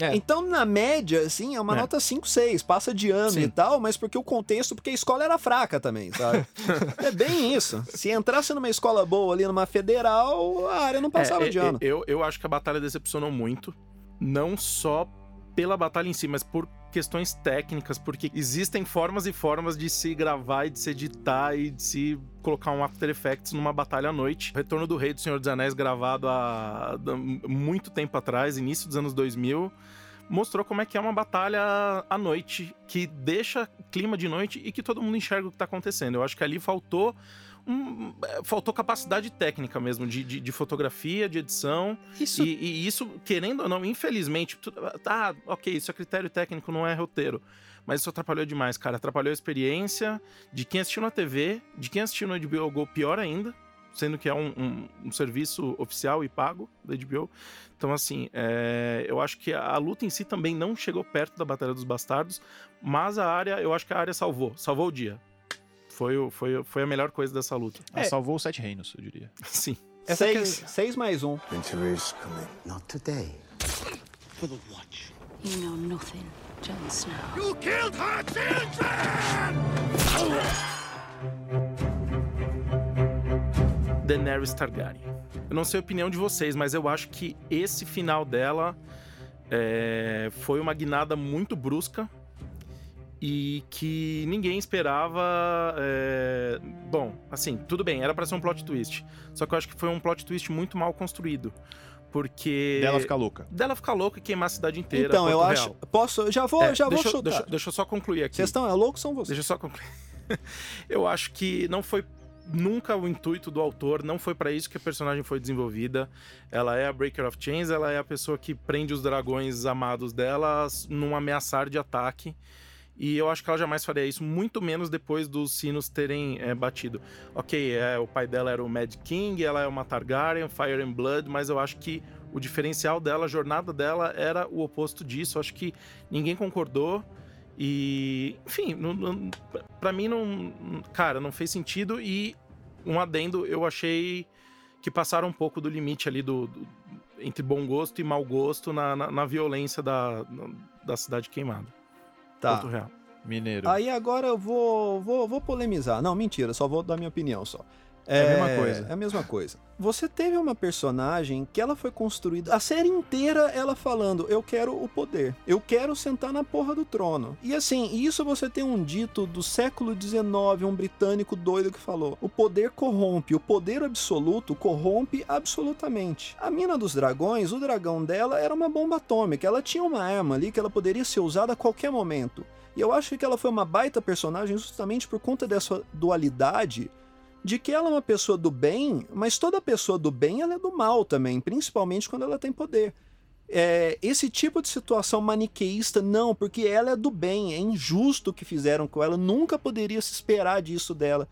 É. Então, na média, assim, é uma É. nota 5, 6, passa de ano Sim. e tal, mas porque o contexto, porque a escola era fraca também, sabe? é bem isso. Se entrasse numa escola boa ali, numa federal, a área não passava É, de é, ano. Eu, eu acho que a batalha decepcionou muito. Não só pela batalha em si, mas por questões técnicas, porque existem formas e formas de se gravar e de se editar e de se colocar um After Effects numa batalha à noite. Retorno do Rei do Senhor dos Anéis, gravado há muito tempo atrás, início dos anos 2000, mostrou como é que é uma batalha à noite, que deixa clima de noite e que todo mundo enxerga o que tá acontecendo. Eu acho que ali faltou um- faltou capacidade técnica mesmo, de, de, de fotografia, de edição. Isso E, e isso, querendo ou não, infelizmente, tu- tá, ok, isso é critério técnico, não é roteiro. Mas isso atrapalhou demais, cara. Atrapalhou a experiência de quem assistiu na TV, de quem assistiu no HBO Go, pior ainda, sendo que é um, um- um serviço oficial e pago da HBO. Então, assim, é, eu acho que a luta em si também não chegou perto da Batalha dos Bastardos, mas a área, eu acho que a área salvou, salvou o dia. Foi, o- foi, o- foi a melhor coisa dessa luta. É. salvou os Sete Reinos, eu diria. Sim. Essa seis, que- seis mais um. Winter is coming. Not today. For the Watch. You know nothing, Jon Snow. You killed her Daenerys Targaryen. Eu não sei a opinião de vocês, mas eu acho que esse final dela é, foi uma guinada muito brusca e que ninguém esperava. é, Bom, assim, tudo bem, era pra ser um plot twist. Só que eu acho que foi um plot twist muito mal construído. Porque. Dela ficar louca. Dela ficar louca e queimar a cidade inteira. Então, eu acho. Real. Posso. Já vou, É, já vou deixa, eu- chutar. deixa, deixa eu só concluir aqui. Vocês estão é louco são vocês. Deixa eu só concluir. eu acho que não foi nunca o intuito do autor, não foi pra isso que a personagem foi desenvolvida. Ela é a Breaker of Chains, ela é a pessoa que prende os dragões amados dela num ameaçar de ataque. E eu acho que ela jamais faria isso, muito menos depois dos sinos terem é, batido. Ok, é, o pai dela era o Mad King, ela é uma Targaryen, Fire and Blood, mas eu acho que o diferencial dela, a jornada dela era o oposto disso. Eu acho que ninguém concordou. E, enfim, não, não, pra mim não. Cara, não fez sentido. E um adendo, eu achei que passaram um pouco do limite ali do, do- entre bom gosto e mau gosto na, na, na violência da, da cidade queimada. Tá. Porto Real. Mineiro. Aí agora eu vou, vou, vou polemizar. Não, mentira, só vou dar minha opinião só. É a mesma coisa. É a mesma coisa. Você teve uma personagem que ela foi construída a série inteira ela falando: "Eu quero o poder. Eu quero sentar na porra do trono". E assim, isso você tem um dito do século XIX, um britânico doido que falou: "O poder corrompe, o poder absoluto corrompe absolutamente". A mina dos dragões, o dragão dela era uma bomba atômica. Ela tinha uma arma ali que ela poderia ser usada a qualquer momento. E eu acho que ela foi uma baita personagem justamente por conta dessa dualidade de que ela é uma pessoa do bem, mas toda pessoa do bem ela é do mal também, principalmente quando ela tem poder. É, esse tipo de situação maniqueísta, não, porque ela é do bem, é injusto o que fizeram com ela, nunca poderia se esperar disso dela.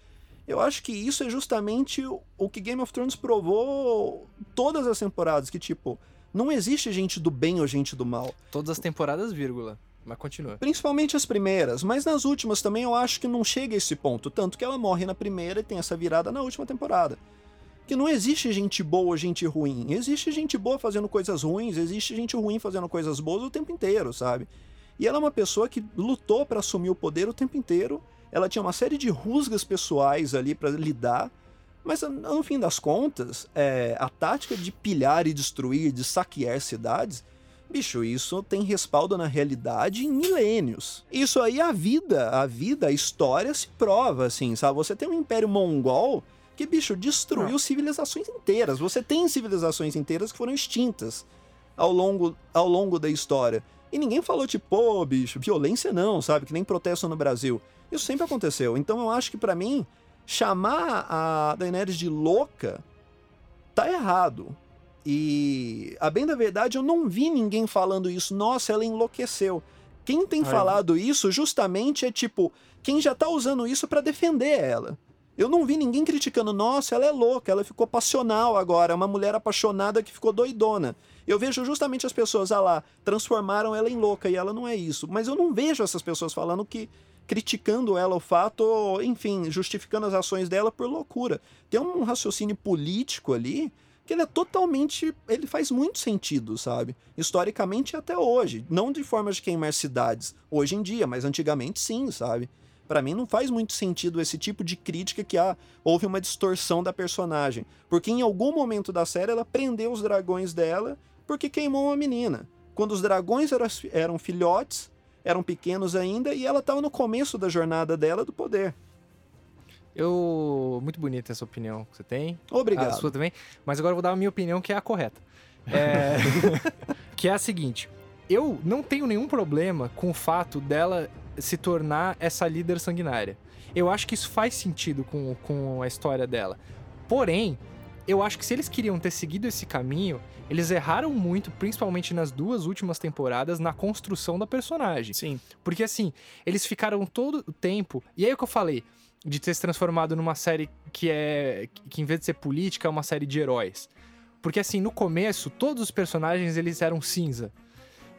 Eu acho que isso é justamente o- que Game of Thrones provou todas as temporadas, que tipo, não existe gente do bem ou gente do mal. Todas as temporadas, vírgula. Mas continua. Principalmente as primeiras, mas nas últimas também eu acho que não chega a esse ponto. Tanto que ela morre na primeira e tem essa virada na última temporada. Que não existe gente boa gente ruim. Existe gente boa fazendo coisas ruins, existe gente ruim fazendo coisas boas o tempo inteiro, sabe? E ela é uma pessoa que lutou para assumir o poder o tempo inteiro. Ela tinha uma série de rusgas pessoais ali para lidar. Mas no fim das contas, é, a tática de pilhar e destruir, de saquear cidades, Bicho, isso tem respaldo na realidade em milênios. Isso aí a vida, a vida, a história se prova, assim, sabe? Você tem um império mongol que, bicho, destruiu civilizações inteiras. Você tem civilizações inteiras que foram extintas ao longo, ao longo da história. E ninguém falou, tipo, pô, bicho, violência não, sabe? Que nem protesto no Brasil. Isso sempre aconteceu. Então eu acho que pra mim, chamar a Daenerys de louca tá errado. E a bem da verdade, eu não vi ninguém falando isso. Nossa, ela enlouqueceu. Quem tem falado isso justamente é tipo quem já tá usando isso pra defender ela. Eu não vi ninguém criticando, nossa, ela é louca, ela ficou passional agora, é uma mulher apaixonada que ficou doidona. Eu vejo justamente as pessoas, ah lá, transformaram ela em louca e ela não é isso. Mas eu não vejo essas pessoas falando que criticando ela o fato, enfim, justificando as ações dela por loucura. Tem um raciocínio político ali que ele é totalmente. Ele faz muito sentido, sabe? Historicamente até hoje. Não de forma de queimar cidades hoje em dia, mas antigamente sim, sabe? Para mim não faz muito sentido esse tipo de crítica que ah, houve uma distorção da personagem. Porque em algum momento da série ela prendeu os dragões dela porque queimou uma menina. Quando os dragões eram, filhotes, eram pequenos ainda, e ela estava no começo da jornada dela do poder. Eu. Muito bonita essa opinião que você tem. Obrigado. A sua também. Mas agora eu vou dar a minha opinião, que é a correta. É... que é a seguinte: eu não tenho nenhum problema com o fato dela se tornar essa líder sanguinária. Eu acho que isso faz sentido com, com a história dela. Porém, eu acho que se eles queriam ter seguido esse caminho, eles erraram muito, principalmente nas duas últimas temporadas, na construção da personagem. Sim. Porque assim, eles ficaram todo o tempo. E aí é o que eu falei, de ter se transformado numa série que é. que em vez de ser política, é uma série de heróis. Porque assim, no começo, todos os personagens eles eram cinza.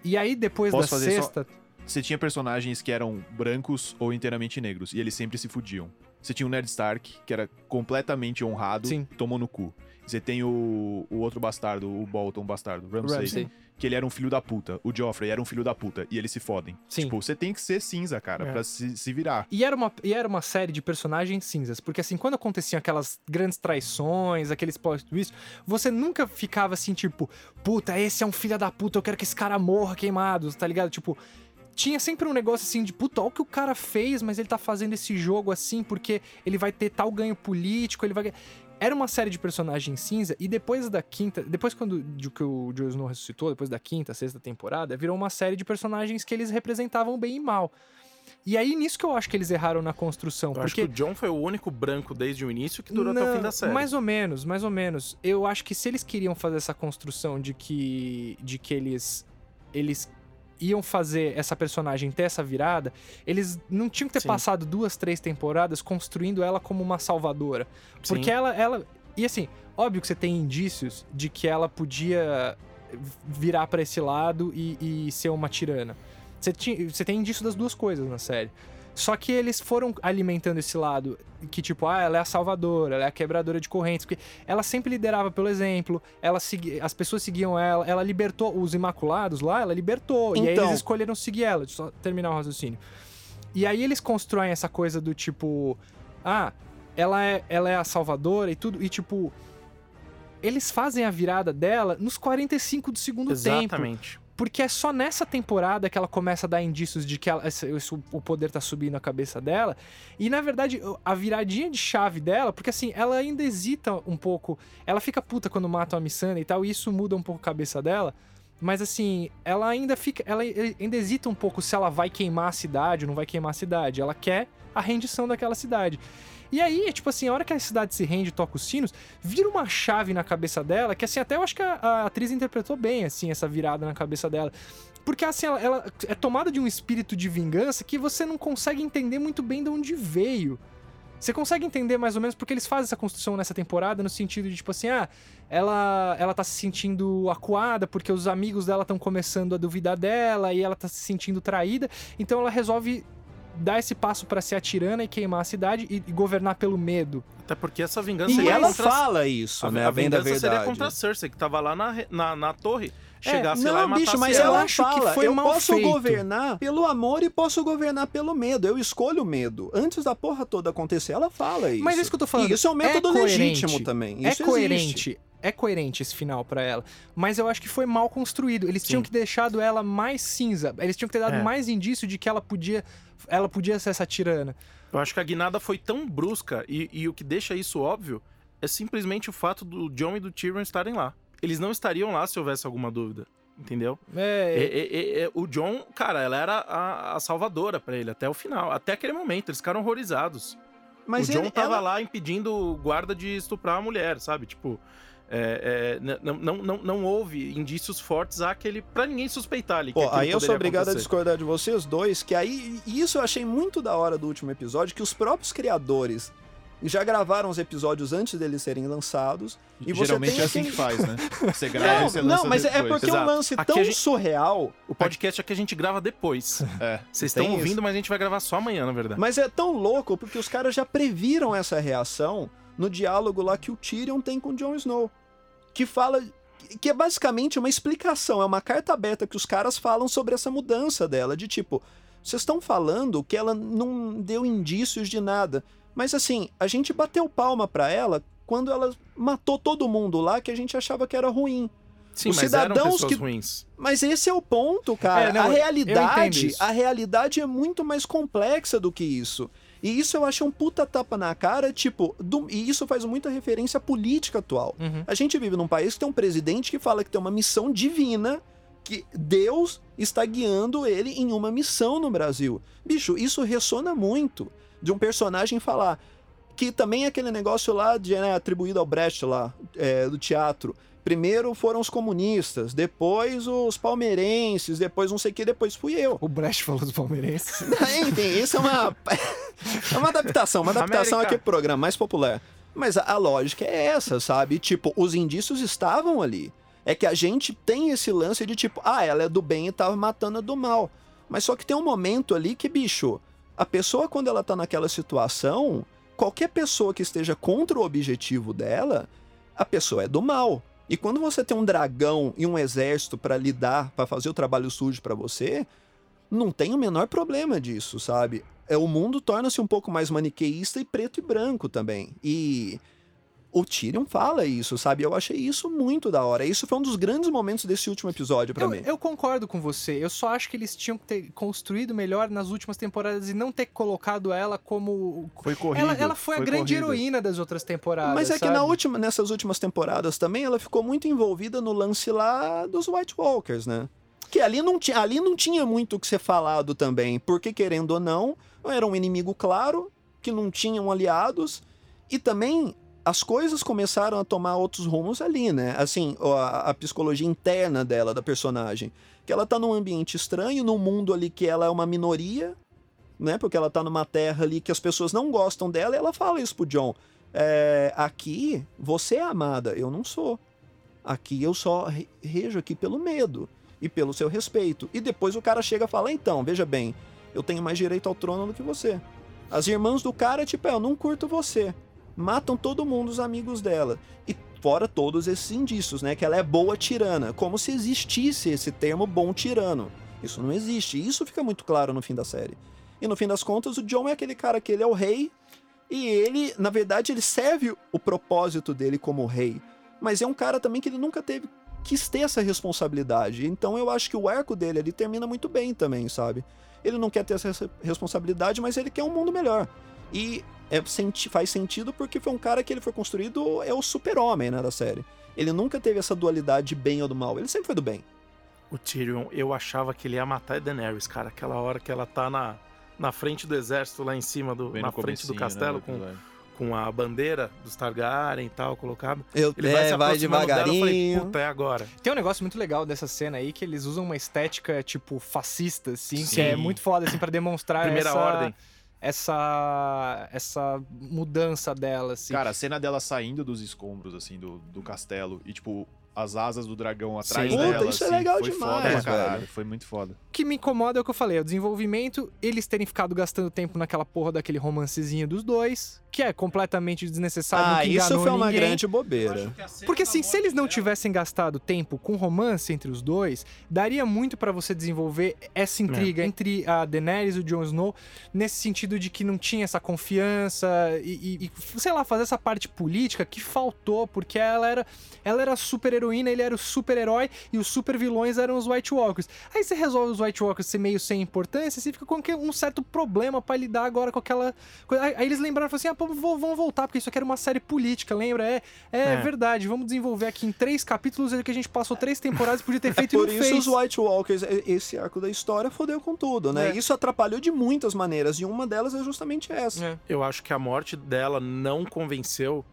E aí, depois Posso da fazer só- sexta. Você tinha personagens que eram brancos ou inteiramente negros, e eles sempre se fudiam. Você tinha o Ned Stark, que era completamente honrado, Sim. tomou no cu. Você tem o, o outro bastardo, o Bolton bastardo, Ramsay, Ramsay. que ele era um filho da puta. O Joffrey era um filho da puta, e eles se fodem. Sim. Tipo, você tem que ser cinza, cara, É. pra se, se virar. E era, uma, e era uma série de personagens cinzas, porque assim, quando aconteciam aquelas grandes traições, aqueles plot twists, você nunca ficava assim, tipo, puta, esse é um filho da puta, eu quero que esse cara morra queimado, tá ligado? Tipo, tinha sempre um negócio assim de, puta, olha o que o cara fez, mas ele tá fazendo esse jogo assim porque ele vai ter tal ganho político, ele vai... Era uma série de personagens cinza, e depois da quinta, depois quando de que o Jon Snow ressuscitou, depois da quinta, sexta temporada, virou uma série de personagens que eles representavam bem e mal. E aí, nisso que eu acho que eles erraram na construção. Eu acho porque que o John foi o único branco desde o início que durou até o Não, fim da série. Mais ou menos, mais ou menos. Eu acho que se eles queriam fazer essa construção de que, de que eles, eles iam fazer essa personagem ter essa virada, eles não tinham que ter Sim. passado duas, três temporadas construindo ela como uma salvadora. Sim. Porque ela, ela. E assim, óbvio que você tem indícios de que ela podia virar pra esse lado e, e ser uma tirana. Você, tinha, você tem indício das duas coisas na série. Só que eles foram alimentando esse lado que, tipo, ah, ela é a salvadora, ela é a quebradora de correntes. Porque ela sempre liderava pelo exemplo, ela segui... as pessoas seguiam ela, ela libertou os Imaculados lá, ela libertou. E aí Então. eles escolheram seguir ela. Deixa eu só terminar o raciocínio. E aí eles constroem essa coisa do tipo, ah, ela é, ela é a salvadora e tudo, e tipo. Eles fazem a virada dela nos 45 do segundo tempo. Exatamente. Porque é só nessa temporada que ela começa a dar indícios de que ela- esse- o poder tá subindo a cabeça dela. E na verdade, a viradinha de chave dela, porque assim, ela ainda hesita um pouco. Ela fica puta quando matam a Missandei e tal, e isso muda um pouco a cabeça dela. Mas assim, ela ainda fica. Ela ainda hesita um pouco se ela vai queimar a cidade ou não vai queimar a cidade. Ela quer a rendição daquela cidade. E aí, tipo assim, a hora que a cidade se rende e toca os sinos, vira uma chave na cabeça dela, que assim, até eu acho que a, a atriz interpretou bem, assim, essa virada na cabeça dela. Porque assim, ela, ela é tomada de um espírito de vingança que você não consegue entender muito bem de onde veio. Você consegue entender mais ou menos porque eles fazem essa construção nessa temporada no sentido de tipo assim, ah, ela ela tá se sentindo acuada porque os amigos dela estão começando a duvidar dela e ela tá se sentindo traída, então ela resolve dar esse passo pra ser a tirana e queimar a cidade e, e governar pelo medo. Até porque essa vingança E seria ela contra fala isso, a, né? a da vingança seria verdade. contra a Cersei, que tava lá na, na, na torre. É, Chegasse não, lá e matasse bicho, mas Eu ela acho que fala, foi eu mal posso feito. governar pelo amor e posso governar pelo medo. Eu escolho o medo. Antes da porra toda acontecer, ela fala isso. Mas é isso que eu tô falando. E isso é um método coerente. legítimo também. Isso é existe. É coerente esse final pra ela. Mas eu acho que foi mal construído. Eles tinham Sim. que deixado ela mais cinza. Eles tinham que ter dado É. mais indício de que ela podia. Ela podia ser essa tirana. Eu acho que a guinada foi tão brusca e, e o que deixa isso óbvio é simplesmente o fato do John e do Tyrion estarem lá. Eles não estariam lá se houvesse alguma dúvida, entendeu? É. E- e- e- e- o John, cara, ela era a, a salvadora pra ele até o final, até aquele momento. Eles ficaram horrorizados. Mas o John ele, tava ela- lá impedindo o guarda de estuprar a mulher, sabe? Tipo, é, é, n- não, não, não, não houve indícios fortes àquele. pra ninguém suspeitar ali. que Pô, aí eu sou obrigado a acontecer. discordar de vocês dois, que aí e isso eu achei muito da hora do último episódio, que os próprios criadores já gravaram os episódios antes deles serem lançados. E você Geralmente tem é assim que faz, né? Você grava Não, e você lança não, mas é depois. porque é um lance tão a gente- surreal. O podcast aqui a gente grava depois. É. Vocês estão isso. ouvindo, mas a gente vai gravar só amanhã, na verdade. Mas é tão louco porque os caras já previram essa reação no diálogo lá que o Tyrion tem com o Jon Snow. que fala que é basicamente uma explicação, é uma carta aberta que os caras falam sobre essa mudança dela, de tipo, vocês estão falando que ela não deu indícios de nada, mas assim, a gente bateu palma pra ela quando ela matou todo mundo lá que a gente achava que era ruim. Sim, Os mas cidadãos que- ruins. Mas esse é o ponto, cara. É, não, a realidade, a realidade é muito mais complexa do que isso. E isso eu acho um puta tapa na cara, tipo, do- e isso faz muita referência à política atual. Uhum. A gente vive num país que tem um presidente que fala que tem uma missão divina, que Deus está guiando ele em uma missão no Brasil. Bicho, isso ressona muito de um personagem falar que também é aquele negócio lá de, né, atribuído ao Brecht lá, é, do teatro. Primeiro foram os comunistas, depois os palmeirenses, depois não sei o que, depois fui eu. O Brecht falou dos palmeirenses. Enfim, isso é uma. É uma adaptação, uma adaptação América. àquele programa mais popular. Mas a, a lógica é essa, sabe? Tipo, os indícios estavam ali. É que a gente tem esse lance de tipo, ah, ela é do bem e tava matando a do mal. Mas só que tem um momento ali que, bicho, a pessoa, quando ela tá naquela situação, qualquer pessoa que esteja contra o objetivo dela, a pessoa é do mal. E quando você tem um dragão e um exército pra lidar, pra fazer o trabalho sujo pra você, não tem o menor problema disso, sabe? É, o mundo torna-se um pouco mais maniqueísta e preto e branco também. E o Tyrion fala isso, sabe? Eu achei isso muito da hora. Isso foi um dos grandes momentos desse último episódio pra Eu, mim. eu concordo com você. Eu só acho que eles tinham que ter construído melhor nas últimas temporadas e não ter colocado ela como. Foi corrido. Ela, ela foi, a grande corrido. heroína das outras temporadas. Mas é que sabe? na última, nessas últimas temporadas também ela ficou muito envolvida no lance lá dos White Walkers, né? Que ali não, tinha, ali não tinha muito o que ser falado também, porque querendo ou não, era um inimigo claro, que não tinham aliados, e também as coisas começaram a tomar outros rumos ali, né? Assim, a, a psicologia interna dela, da personagem. Que ela tá num ambiente estranho, num mundo ali que ela é uma minoria, né? Porque ela tá numa terra ali que as pessoas não gostam dela, e ela fala isso pro John. É, aqui, você é amada, eu não sou. Aqui eu só re- rejo aqui pelo medo e pelo seu respeito. E depois o cara chega e fala: então, veja bem, eu tenho mais direito ao trono do que você. As irmãs do cara, tipo, é, eu não curto você. Matam todo mundo, os amigos dela. E fora todos esses indícios, né? Que ela é boa tirana. Como se existisse esse termo bom tirano. Isso não existe. Isso fica muito claro no fim da série. E no fim das contas, o John é aquele cara que ele é o rei. E ele, na verdade, ele serve o propósito dele como rei. Mas é um cara também que ele nunca teve quis ter essa responsabilidade. Então eu acho que o arco dele ali termina muito bem também, sabe? Ele não quer ter essa res- responsabilidade, mas ele quer um mundo melhor. E é, senti- faz sentido porque foi um cara que ele foi construído, é o super-homem, né, da série. Ele nunca teve essa dualidade de bem ou do mal, ele sempre foi do bem. O Tyrion, eu achava que ele ia matar a Daenerys, cara. Aquela hora que ela tá na, na frente do exército, lá em cima, do, na frente do comecinho, castelo, né, com, com a bandeira dos Targaryen e tal colocada. Eu, Ele é, vai se vai aproximando dela, eu falei, devagarinho. puta, é agora. Tem um negócio muito legal dessa cena aí que eles usam uma estética, tipo, fascista, assim, Sim. que é muito foda, assim, pra demonstrar Primeira essa, ordem. Essa essa mudança dela, assim. Cara, a cena dela saindo dos escombros, assim, do, do castelo e, tipo, as asas do dragão atrás Sim. dela. Puta, isso é assim, legal foi demais, Foda pra caralho. Foi muito foda. O que me incomoda é o que eu falei, é o desenvolvimento, eles terem ficado gastando tempo naquela porra daquele romancezinho dos dois, que é completamente desnecessário, Ah, isso foi uma ninguém. grande bobeira. Porque assim, se eles não tivessem gastado tempo com romance entre os dois, daria muito pra você desenvolver essa intriga entre a Daenerys e o Jon Snow, nesse sentido de que não tinha essa confiança e, e- e, sei lá, fazer essa parte política que faltou, porque ela era, ela era a super heroína, ele era o super herói e os super vilões eram os White Walkers. Aí você resolve os White Walkers ser meio sem importância, você fica com que- um certo problema pra lidar agora com aquela coisa. Aí eles lembraram, falaram assim, ah, vamos voltar, porque isso aqui era uma série política, lembra? É, é, É. verdade, vamos desenvolver aqui em três capítulos o que a gente passou três temporadas e podia ter É feito por e não isso fez. os White Walkers, esse arco da história, fodeu com tudo, né? É. Isso atrapalhou de muitas maneiras, e uma delas é justamente essa. É. Eu acho que a morte dela não convenceu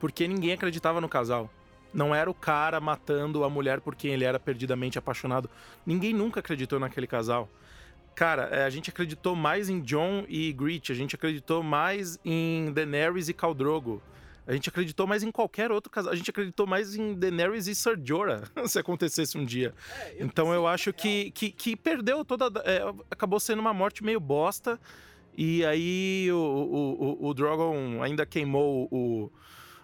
porque ninguém acreditava no casal. Não era o cara matando a mulher por quem ele era perdidamente apaixonado. Ninguém nunca acreditou naquele casal. Cara, é, a gente acreditou mais em John e Grit, a gente acreditou mais em Daenerys e Khal Drogo. A gente acreditou mais em qualquer outro casal. A gente acreditou mais em Daenerys e Ser Jorah, se acontecesse um dia. então eu acho que, que, que perdeu toda. é, acabou sendo uma morte meio bosta. E aí o, o, o, o Drogon ainda queimou o,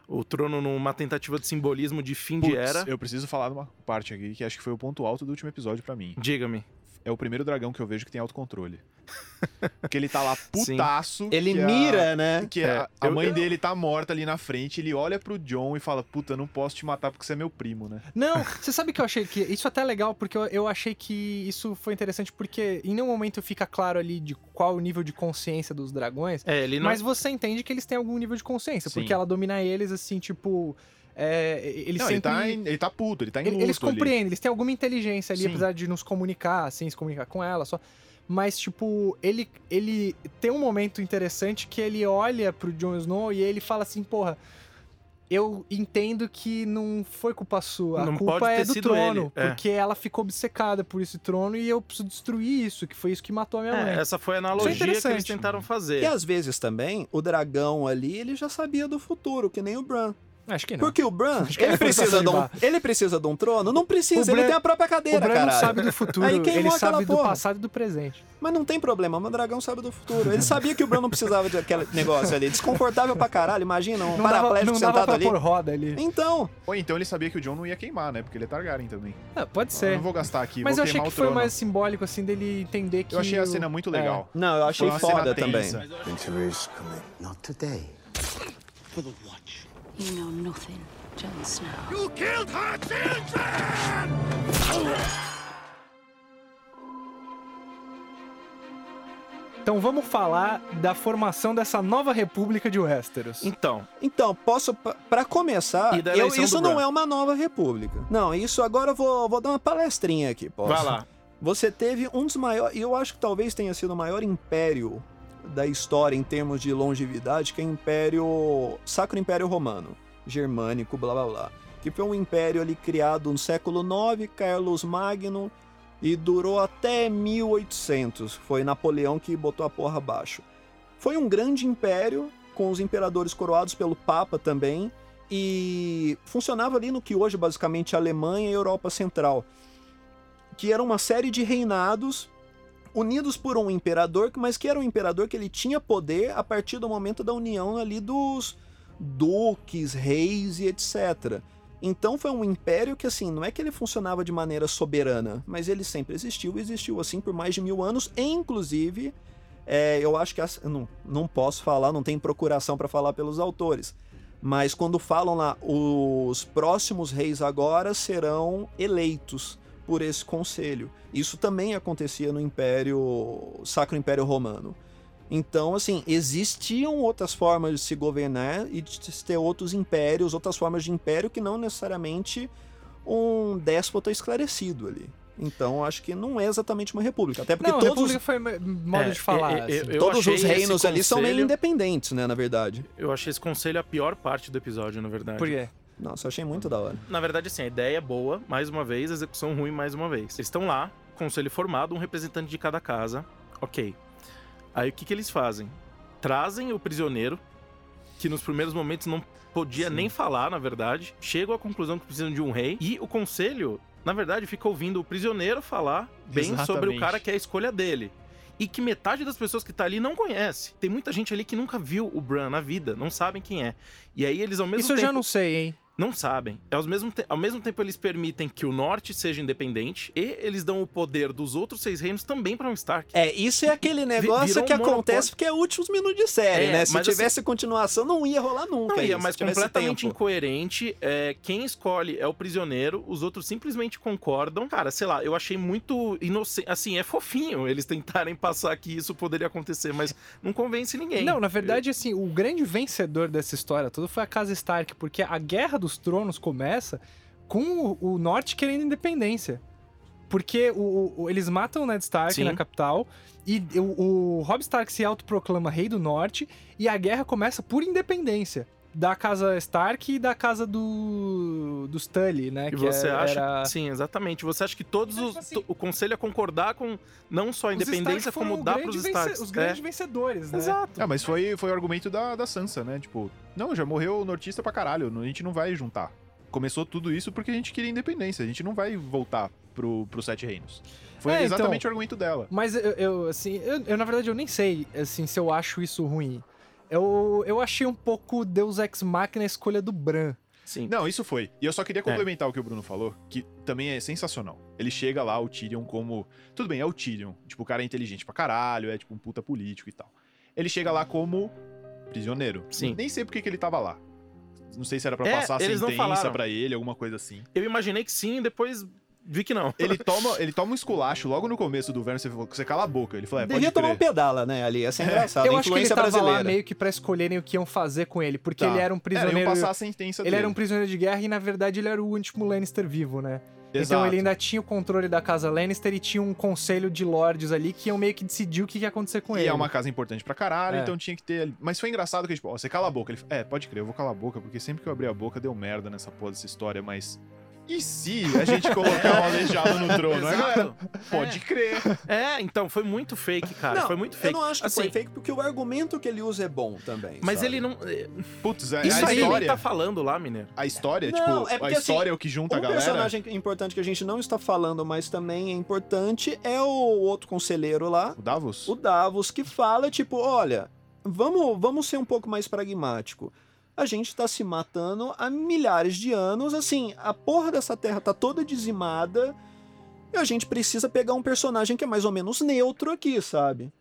o trono numa tentativa de simbolismo de fim Putz, de era. eu preciso falar de uma parte aqui que acho que foi o ponto alto do último episódio pra mim. Diga-me. É o primeiro dragão que eu vejo que tem autocontrole. Porque ele tá lá Sim. putaço. Ele que a- mira, né? Que É, a, a mãe eu- dele tá morta ali na frente, ele olha pro John e fala: Puta, não posso te matar porque você é meu primo, né? Não, você sabe que eu achei que. Isso até é legal, porque eu, eu achei que isso foi interessante, porque em nenhum momento fica claro ali de qual o nível de consciência dos dragões. É, ele não. Mas você entende que eles têm algum nível de consciência, Sim. porque ela domina eles, assim, tipo. É, eles não, sempre. ele, tá em- ele tá puto, ele tá em ele- luto eles ali. compreendem, eles têm alguma inteligência ali, Sim. apesar de nos comunicar, assim, se comunicar com ela só. Mas, tipo, ele, ele tem um momento interessante que ele olha pro Jon Snow e ele fala assim, porra. Eu entendo que não foi culpa sua. A Não culpa é do trono. ele, é. Porque ela ficou obcecada por esse trono e eu preciso destruir isso, que foi isso que matou a minha mãe. É, essa foi a analogia que eles tentaram fazer. E às vezes também, o dragão ali, ele já sabia do futuro, que nem o Bran. Acho que não. Porque o Bran, é ele precisa, de um, ele precisa de um trono? Não precisa, O ele Bran- tem a própria O cadeira, Bran não caralho. sabe do futuro, Aí queimou ele aquela sabe do porra. passado e do presente. Mas não tem problema, o dragão sabe do futuro. Ele sabia que o Bran não precisava daquele negócio ali. Desconfortável pra caralho, imagina, um Não dava, paraplégico não dava sentado pra ali. pôr roda ali. Então, Ou então ele sabia que o John não ia queimar, né? Porque ele é Targaryen também. Ah, pode Eu ser. não vou gastar aqui, Mas vou eu achei que o foi mais simbólico, assim, dele entender que. Eu achei a o- cena muito é. legal. não, eu achei foda também. tensa. Winter is coming. Not today. For the watch. You know nothing, Jon Snow. Então vamos falar da formação dessa nova república de Westeros. Então, Então, posso, pra- pra começar, E eu- isso não Bran? é uma nova república. Não, isso agora eu vou, vou dar uma palestrinha aqui, posso? vai lá. Você teve um dos maiores, e eu acho que talvez tenha sido o maior império da história em termos de longevidade, que é o Império Sacro Império Romano, germânico, blá blá blá, que foi um império ali criado no século IX, Carlos Magno, e durou até 1800. Foi Napoleão que botou a porra abaixo. Foi um grande império com os imperadores coroados pelo Papa também e funcionava ali no que hoje basicamente a Alemanha e a Europa Central que era uma série de reinados unidos por um imperador, mas que era um imperador que ele tinha poder a partir do momento da união ali dos duques, reis e etc. Então foi um império que assim, não é que ele funcionava de maneira soberana, mas ele sempre existiu e existiu assim por mais de mil anos, e inclusive é, eu acho que não, não posso falar, não tem procuração para falar pelos autores. Mas quando falam lá, os próximos reis agora serão eleitos por esse conselho. Isso também acontecia no Império Sacro Império Romano. Então, assim, existiam outras formas de se governar e de ter outros impérios, outras formas de império que não necessariamente um déspota esclarecido ali. Então, acho que não é exatamente uma república. Até porque não, todos, república foi mo- modo É, de falar. eu- eu- assim. eu todos os reinos ali são meio conselho- independentes, né, na verdade. Eu achei esse conselho a pior parte do episódio, na verdade. Por quê? Nossa, eu achei muito da hora. Na verdade, assim, a ideia é boa, mais uma vez, a execução ruim mais uma vez. Eles estão lá, conselho formado, um representante de cada casa. Ok. Aí o que, que eles fazem? Trazem o prisioneiro, que nos primeiros momentos não podia nem falar, na verdade. Chegam à conclusão que precisam de um rei. E o conselho, na verdade, fica ouvindo o prisioneiro falar bem sobre o Exatamente. cara que é a escolha dele. E que metade das pessoas que tá ali não conhece. Tem muita gente ali que nunca viu o Bran na vida, não sabem quem é. E aí eles ao mesmo Isso eu tempo já não sei, hein? Não sabem. É Ao mesmo, te- ao mesmo tempo, eles permitem que o norte seja independente e eles dão o poder dos outros seis reinos também para um Stark. É, isso é aquele negócio que um acontece porque é últimos minutos de série, É, né? Se mas tivesse continuação, não ia rolar nunca. Não ia, isso, mas completamente tempo. incoerente. É, quem escolhe é o prisioneiro, os outros simplesmente concordam. Cara, sei lá, eu achei muito inocente. Assim, é fofinho eles tentarem passar que isso poderia acontecer, mas não convence ninguém. Não, na verdade, assim, o grande vencedor dessa história toda foi a Casa Stark, porque a Guerra dos Tronos começa com o, o Norte querendo independência. Porque o, o- eles matam o Ned Stark Sim. na capital e o, o Robb Stark se autoproclama rei do Norte e a guerra começa por independência. Da casa Stark e da casa do. dos Tully, né? E que você é- acha. era- Sim, exatamente. Você acha que todos os. tipo assim, o conselho a concordar com não só a Os independência, como o dar grande pros vence-. Os É. grandes vencedores, né? Exato. Ah, mas foi, foi o argumento da, da Sansa, né? Tipo, não, já morreu o nortista pra caralho, a gente não vai juntar. Começou tudo isso porque a gente queria independência, a gente não vai voltar pro, pro Sete Reinos. Foi É, exatamente então. o argumento dela. Mas eu, eu, assim, eu, eu, na verdade eu nem sei assim se eu acho isso ruim. Eu, eu achei um pouco Deus Ex Machina a escolha do Bran. Sim. Não, isso foi. E eu só É. queria complementar o que o Bruno falou, que também é sensacional. Ele chega lá, o Tyrion, como. Tudo bem, é o Tyrion. Tipo, o cara é inteligente pra caralho, é tipo um puta político e tal. Ele chega lá como prisioneiro. Sim. Nem sei por que ele tava lá. Não sei se era pra É, passar sentença pra ele, alguma coisa assim. Eu imaginei que sim, depois vi que não. Ele toma, ele toma um esculacho logo no começo do Verno, você falou que você cala a boca. Ele falou, é, Devia tomar um pedala, né, ali. Essa é engraçado. eu acho que ele tava brasileira. lá meio que pra escolherem o que iam fazer com ele, porque Tá. ele era um É, prisioneiro. iam passar a sentença ele dele. era um prisioneiro de guerra e, na verdade, ele era o último Lannister vivo, né? Então Exato. ele ainda tinha o controle da casa Lannister e tinha um conselho de lords ali que iam meio que decidir o que ia acontecer com E ele. é uma casa importante pra caralho, É. então tinha que ter. ali- Mas foi engraçado que, tipo, ó, você cala a boca. Ele, é, pode crer, eu vou calar a boca, porque sempre que eu abri a boca deu merda nessa porra dessa história, mas. E se a gente colocar o aleijado no trono? Exato. pode crer. É, então, foi muito fake, cara. Não, foi muito fake. Eu não acho que assim, foi fake, porque o argumento que ele usa é bom também. Mas sabe? ele não. é, Putz, é, Isso a aí ele história. tá falando lá, Mineiro. A história, Não, tipo, é a porque, assim, história é o que junta a Um galera. personagem importante que a gente não está falando, mas também é importante, é o outro conselheiro lá, O Davos? o Davos, que fala, tipo, olha, vamos, vamos ser um pouco mais pragmático. A gente tá se matando há milhares de anos, assim, a porra dessa terra tá toda dizimada e a gente precisa pegar um personagem que é mais ou menos neutro aqui, sabe?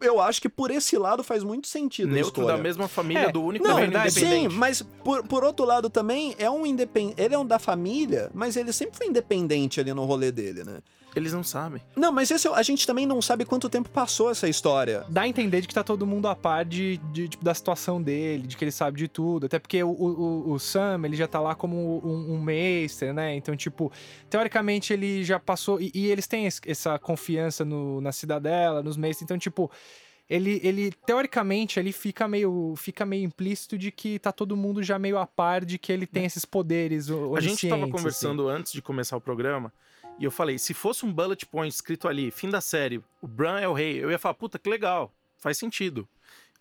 Eu acho que por esse lado faz muito sentido Neutro da mesma família É, do único Não, verdade, sim, mas por, por outro lado também é um independente. Ele é um da família, mas ele sempre foi independente ali no rolê dele, né? Eles não sabem. Não, mas esse, a gente também não sabe quanto tempo passou essa história. Dá a entender de que tá todo mundo a par de, de, tipo, da situação dele, de que ele sabe de tudo. Até porque o, o, o Sam, ele já tá lá como um, um mestre, né? Então, tipo, teoricamente ele já passou. E, e eles têm es- essa confiança no, na cidadela, nos mestres. Então, tipo. Ele, ele, teoricamente, ele fica meio, fica meio implícito de que tá todo mundo já meio a par de que ele tem esses poderes A gente tava oniscientes, conversando antes de começar o programa e eu falei, se fosse um bullet point escrito ali, fim da série, o Bran é o rei, eu ia falar, puta, que legal, faz sentido.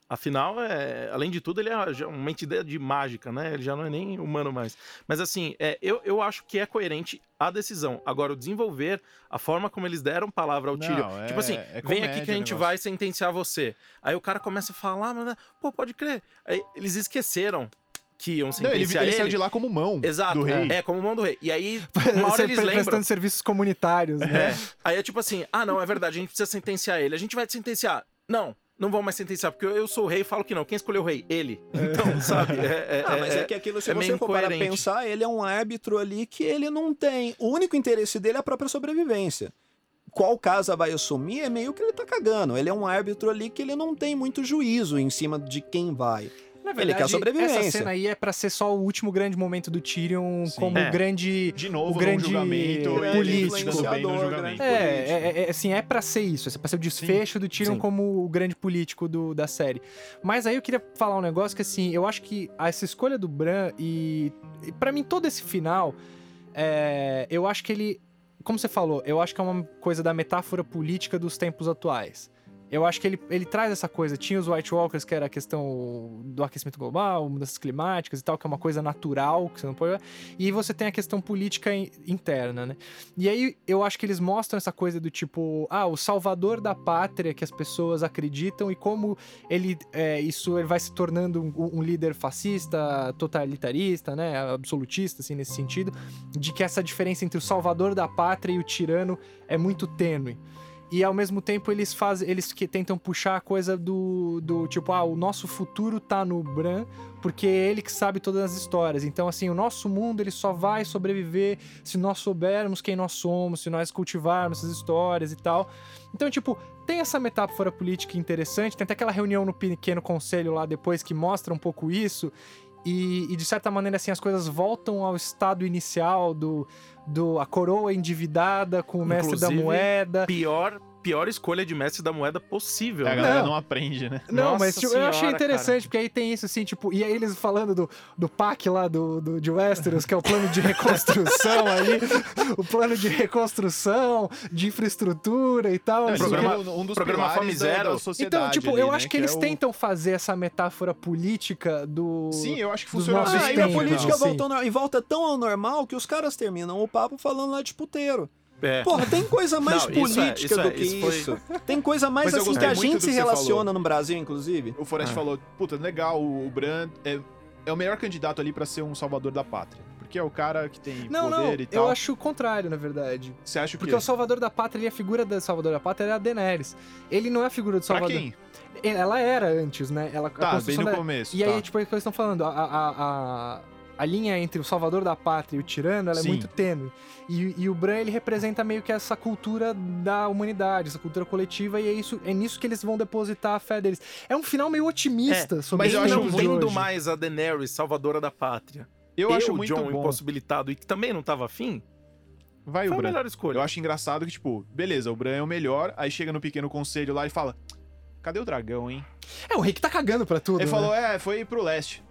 Afinal, é, além de tudo, ele é uma entidade mágica, né? Ele já não é nem humano mais. Mas assim, é, eu, eu acho que é coerente a decisão. Agora, o desenvolver, a forma como eles deram palavra ao Tyrion. é- tipo assim, é vem aqui que a gente vai sentenciar você. Aí o cara começa a falar, mas, pô, pode crer. Aí eles esqueceram que iam Não, ele, sentenciar ele ele. saiu de lá como mão Exato, do rei. é, como mão do rei. E aí, uma hora Você eles lembram. prestando serviços comunitários, né? É. Aí é tipo assim: ah, não, é verdade, a gente precisa sentenciar ele. A gente vai te sentenciar. Não, não vão mais sentenciar, porque eu, sou o rei e falo que não. Quem escolheu o rei? Ele. Então, sabe? É, é, Ah, mas é, que aquilo, se é você for para pensar, ele é um árbitro ali que ele não tem. O único interesse dele é a própria sobrevivência. Qual casa vai assumir é meio que ele tá cagando. Ele é um árbitro ali que ele não tem muito juízo em cima de quem vai. Na Ele quer sobrevivência. Essa cena aí é pra ser só o último grande momento do Tyrion Sim. como É. o grande. De novo, O grande julgamento, político. julgamento. grande- É, político. é, é, assim, é pra ser isso. É pra ser o desfecho do Tyrion Sim. como o grande político do, da série. Mas aí eu queria falar um negócio que, assim, eu acho que essa escolha do Bran e. e para mim, todo esse final. é, eu acho que ele. Como você falou, eu acho que é uma coisa da metáfora política dos tempos atuais. Eu acho que ele, ele traz essa coisa. Tinha os White Walkers, que era a questão do aquecimento global, mudanças climáticas e tal, que é uma coisa natural, que você não pode. E você tem a questão política in- interna, né? E aí eu acho que eles mostram essa coisa do tipo, ah, o salvador da pátria que as pessoas acreditam e como ele é, isso ele vai se tornando um, um líder fascista, totalitarista, né, absolutista assim nesse sentido, de que essa diferença entre o salvador da pátria e o tirano é muito tênue. E ao mesmo tempo eles fazem, eles que tentam puxar a coisa do, do tipo, ah, o nosso futuro tá no Bran, porque é ele que sabe todas as histórias. Então, assim, o nosso mundo ele só vai sobreviver se nós soubermos quem nós somos, se nós cultivarmos essas histórias e tal. Então, tipo, tem essa metáfora política interessante, tem até aquela reunião no pequeno conselho lá depois que mostra um pouco isso. E, e, de certa maneira, assim, as coisas voltam ao estado inicial do, do a coroa endividada com o mestre da moeda. Pior, pior escolha de mestre da moeda possível. A né? galera Não. não aprende, né? Não, Nossa mas tipo, eu achei senhora, interessante, porque aí tem isso, assim, tipo, e aí eles falando do, do PAC lá do, do, de Westeros, que é o plano de reconstrução ali, o plano de reconstrução, de infraestrutura e tal. Não, não o quê. programa- um dos programa pilares Fome Zero. da Então, sociedade Então, tipo, ali, eu né, acho que, é eles o- tentam fazer essa metáfora política do. Sim, eu acho que funciona Ah, bem. e a tempos, política assim. volta ao nor- e volta tão ao normal que os caras terminam o papo falando lá de puteiro. É. Porra, tem coisa mais Não, isso é, política isso é, do que isso foi- isso. Tem coisa mais assim que a gente se que relaciona falou. no Brasil, inclusive. O Forest Ah. falou, puta, legal, o Bran é, é o melhor candidato ali pra ser um salvador da pátria. Porque é o cara que tem Não, não, poder e tal. eu acho o contrário, na verdade. Você acha o Porque quê? o Salvador da Pátria, ele, a figura do Salvador da Pátria é a Daenerys. Ele não é a figura do Pra Salvador. quem? Ela era antes, né? Ela, a Tá, bem no da- começo. E aí, tá. tipo, é o que eles estão falando, a, a, a, a linha entre o salvador da pátria e o tirano, ela Sim. é muito tênue. E, e o Bran, ele representa meio que essa cultura da humanidade, essa cultura coletiva, e é, isso, é nisso que eles vão depositar a fé deles. É um final meio otimista sobre mas eu acho hoje. mais a Daenerys, salvadora da pátria. eu e acho o muito John bom. impossibilitado e que também não tava afim, Vai foi o a Bran. melhor escolha. Eu acho engraçado que, tipo, beleza, o Bran é o melhor, aí chega no pequeno conselho lá e fala: Cadê o dragão, hein? É, o rei que tá cagando pra tudo, Ele né? falou: É, foi pro leste.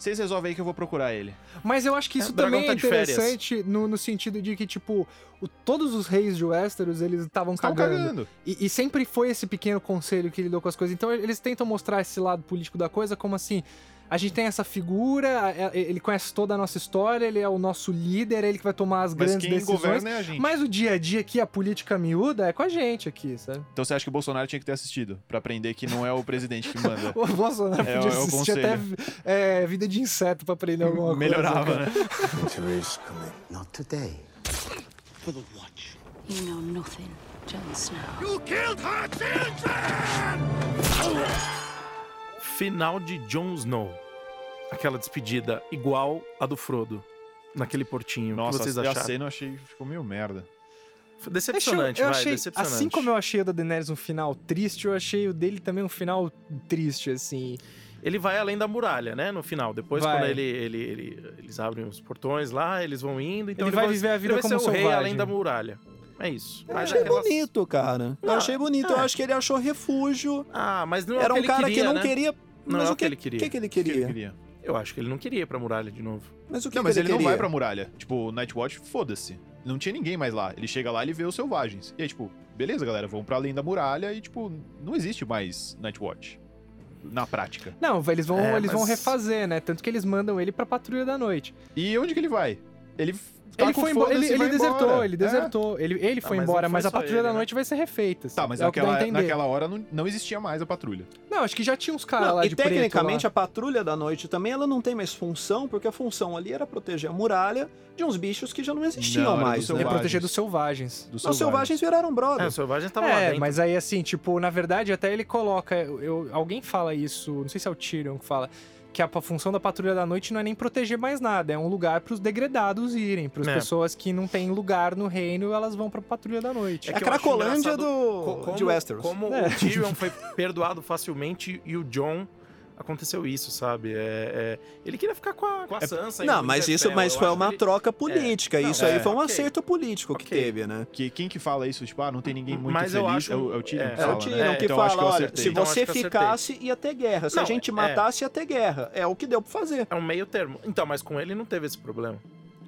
Vocês resolvem aí que eu vou procurar ele. Mas eu acho que É, isso dragão também tá é interessante no, no sentido de que, tipo, o- todos os reis de Westeros, eles estavam cagando. cagando. E, e sempre foi esse pequeno conselho que lidou com as coisas. Então eles tentam mostrar esse lado político da coisa como assim. A gente tem essa figura, ele conhece toda a nossa história, ele é o nosso líder, é ele que vai tomar as Mas grandes quem decisões. governa é a gente. Mas o dia a dia aqui, a política miúda, é com a gente aqui, sabe? Então você acha que o Bolsonaro tinha que ter assistido? Pra aprender que não é o presidente que manda. O Bolsonaro É, podia é assistir até é, vida de inseto pra aprender alguma coisa. Melhorava, né? Winter is coming. Not today. You know nothing, Jon Snow. Final de Jon Snow. Aquela despedida igual a do Frodo. Naquele portinho. o Nossa, que vocês a acharam? cena eu achei que ficou meio merda. Foi Decepcionante, eu vai, achei, decepcionante. assim como eu achei o da Daenerys um final triste, eu achei o dele também um final triste, assim. Ele vai além da muralha, né? No final. Depois, Vai. quando ele, ele, ele- eles abrem os portões lá, eles vão indo. Então Ele vai viver a vida ele vai como ser o rei além da muralha. É isso. Eu Mas achei aquelas- bonito, cara. Eu Não, achei bonito. Eu é. acho que ele achou refúgio. Ah, mas não é Era o que um ele cara queria, que não né? queria. Não mas é o o que ele que, queria. que, que ele O que ele queria? queria? Eu acho que ele não queria ir pra muralha de novo. Mas o que, Não, que mas ele, não queria? vai pra muralha. Tipo, o Nightwatch, foda-se. Não tinha ninguém mais lá. Ele chega lá e vê os selvagens. E aí, tipo, beleza, galera, vamos pra além da muralha e, tipo, não existe mais Nightwatch. Na prática. Não, eles vão, É, eles vão mas- refazer, né? Tanto que eles mandam ele pra Patrulha da Noite. E onde que ele vai? Ele. Tá ele foi embora, ele, e ele desertou, embora. ele É. desertou. Ele, ele foi mas embora, não foi mas a Patrulha ele, da né? Noite vai ser refeita. Tá, mas é naquela, naquela hora não, não existia mais a patrulha. Não, acho que já tinha uns caras Não, lá e de preto tecnicamente lá. a patrulha da noite também ela não tem mais função, porque a função ali era proteger a muralha de uns bichos que já não existiam Não, mais. É selvagens. Né? proteger dos selvagens. Dos Os selvagens viraram É, brother. os selvagens estavam lá É, dentro. mas aí assim, tipo, na verdade até ele coloca, eu, alguém fala isso, não sei se é o Tyrion que fala, que a função da Patrulha da Noite não é nem proteger mais nada, é um lugar pros degradados irem, pras É. pessoas que não têm lugar no reino, elas vão pra Patrulha da Noite. É que a Cracolândia do, Co- como, de Westeros. Como É. o Tyrion foi perdoado facilmente e o John aconteceu isso, sabe? É, é- ele queria ficar com a, com a Sansa. e Não, mas isso mas Eu foi uma que ele- troca política. Não, isso aí é, foi um ok. acerto político que Ok. teve, né? Que, quem que fala isso? Tipo, ah, não tem ninguém muito Mas eu feliz. acho- É o, é o Tyrion é, que É fala, o Tyrion né? que então, fala, eu olha, se Então, você que eu ficasse, ia ter guerra. Se a Não, gente é. matasse, ia ter guerra. É o que deu pra fazer É um meio termo. Então, mas com ele não teve esse problema.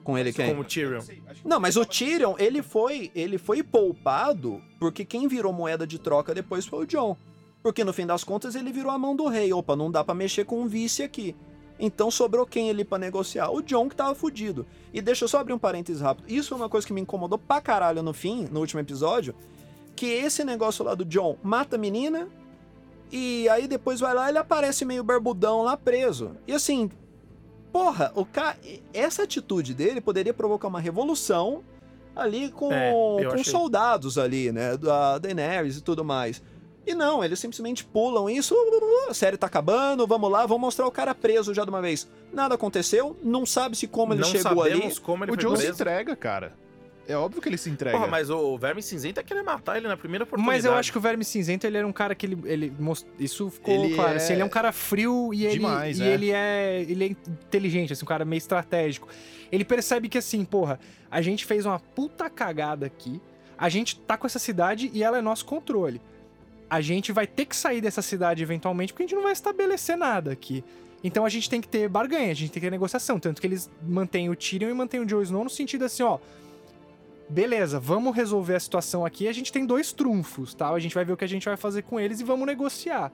com ele quem? Com o Tyrion. Não, mas o Tyrion, ele foi, ele foi poupado porque quem virou moeda de troca depois foi o John. Porque no fim das contas ele virou a mão do rei. Opa, não dá pra mexer com um vice aqui. Então sobrou quem ali pra negociar? O John que tava fudido. E deixa eu só abrir um parênteses rápido. Isso foi uma coisa que me incomodou pra caralho no fim, no último episódio, que esse negócio lá do John mata a menina e aí depois vai lá ele aparece meio barbudão lá preso. E assim, porra, o essa atitude dele poderia provocar uma revolução ali com, É, com achei. soldados ali, né, da Daenerys e tudo mais. E não, eles simplesmente pulam isso, a série tá acabando, vamos lá, vamos mostrar o cara preso já de uma vez. Nada aconteceu, não sabe se como ele não chegou ali. como ele O John se entrega, cara. É óbvio que ele se entrega. Porra, mas o Verme Cinzento ia querer matar ele na primeira oportunidade. Mas eu acho que o Verme Cinzento, ele era um cara que ele. ele most... Isso ficou Ele claro. é assim, ele é um cara frio e ele. demais, e é. ele é. Ele é inteligente, assim, um cara meio estratégico. Ele percebe que, assim, porra, a gente fez uma puta cagada aqui. A gente tá com essa cidade e ela é nosso controle. A gente vai ter que sair dessa cidade eventualmente, porque a gente não vai estabelecer nada aqui. Então a gente tem que ter barganha, a gente tem que ter negociação. Tanto que eles mantêm o Tyrion e mantêm o Jon Snow no sentido assim, ó beleza, vamos resolver a situação aqui. A gente tem dois trunfos, tá? A gente vai ver o que a gente vai fazer com eles e vamos negociar.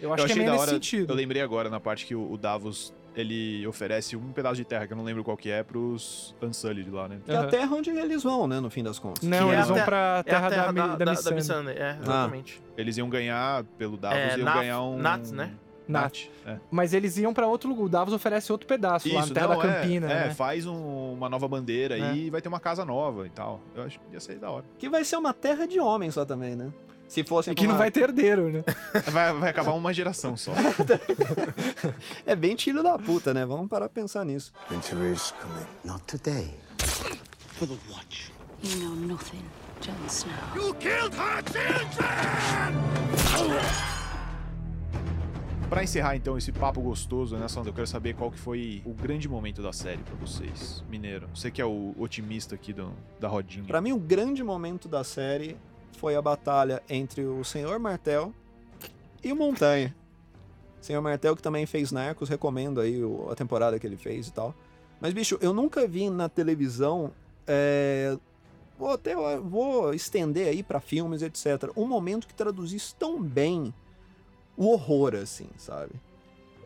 Eu acho eu que é meio nesse hora. sentido. Eu lembrei agora na parte que o Davos ele oferece um pedaço de terra, que eu não lembro qual que é, pros Unsullied lá, né? É a terra onde eles vão, né, no fim das contas. Não, Que é eles vão terra- pra É a terra, terra da, da, da, da Missandei. Missandei, É, exatamente. Eles iam ganhar pelo Davos, É, iam ganhar um... Nat, né? Nat. É. Mas eles iam pra outro lugar. O Davos oferece outro pedaço lá na Isso, terra não, da Campina, é, é, né? faz um- uma nova bandeira aí e vai ter uma casa nova e tal. Eu acho que ia ser da hora. Que vai ser uma terra de homens só também, né? Se fosse E que não vai ter herdeiro, né? Vai, vai acabar uma geração só. É bem filho da puta, né? Vamos parar pra pensar nisso. Winter is coming. Not today. For the watch. You know nothing, Jon Snow. Pra encerrar então esse papo gostoso, né, Sandra? Eu quero saber qual que foi o grande momento da série pra vocês, Mineiro. Você que é o otimista aqui do- da rodinha. Pra mim, o grande momento da série foi a batalha entre o Senhor Martel e o Montanha. Senhor Martel, que também fez Narcos, recomendo aí a temporada que ele fez e tal. Mas, bicho, eu nunca vi na televisão. é, Vou até vou estender aí pra filmes, etc. Um momento que traduzisse tão bem o horror, assim, sabe?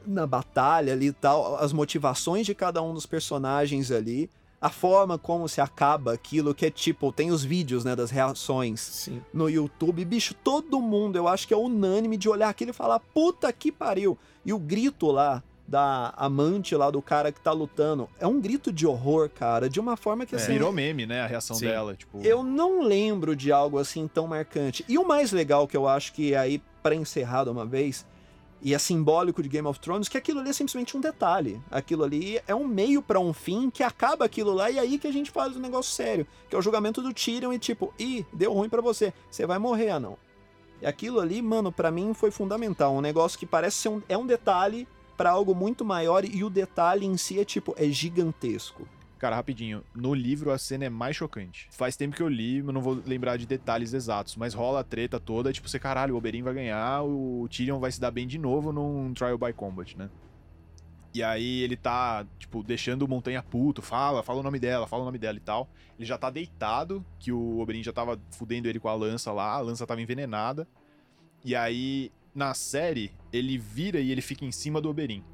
Na batalha ali e tal, as motivações de cada um dos personagens ali a forma como se acaba aquilo, que é tipo, tem os vídeos, né, das reações Sim. no YouTube. Bicho, todo mundo, eu acho que é unânime de olhar aquilo e falar, puta que pariu. E o grito lá da amante lá do cara que tá lutando, é um grito de horror, cara, de uma forma que É, assim... virou meme, né? A reação Sim. dela. Tipo, Eu não lembro de algo assim tão marcante. E o mais legal que eu acho que aí, pra encerrar de uma vez, e é simbólico de Game of Thrones, que aquilo ali é simplesmente um detalhe. Aquilo ali é um meio pra um fim que acaba aquilo lá e é aí que a gente faz o negócio sério, que é o julgamento do Tyrion e tipo, ih, deu ruim pra você, você vai morrer, anão. E aquilo ali, mano, pra mim foi fundamental, um negócio que parece ser um, é um detalhe pra algo muito maior e o detalhe em si é tipo, é gigantesco. Cara, rapidinho. No livro a cena é mais chocante. Faz tempo que eu li, eu não vou lembrar de detalhes exatos, mas rola a treta toda, tipo, você, caralho, o Oberyn vai ganhar, o Tyrion vai se dar bem de novo num Trial by Combat, né? E aí ele tá, tipo, deixando o Montanha puto, fala, fala o nome dela, fala o nome dela e tal. Ele já tá deitado, que o Oberyn já tava fudendo ele com a lança lá, a lança tava envenenada. E aí, na série, ele vira e ele fica em cima do Oberyn.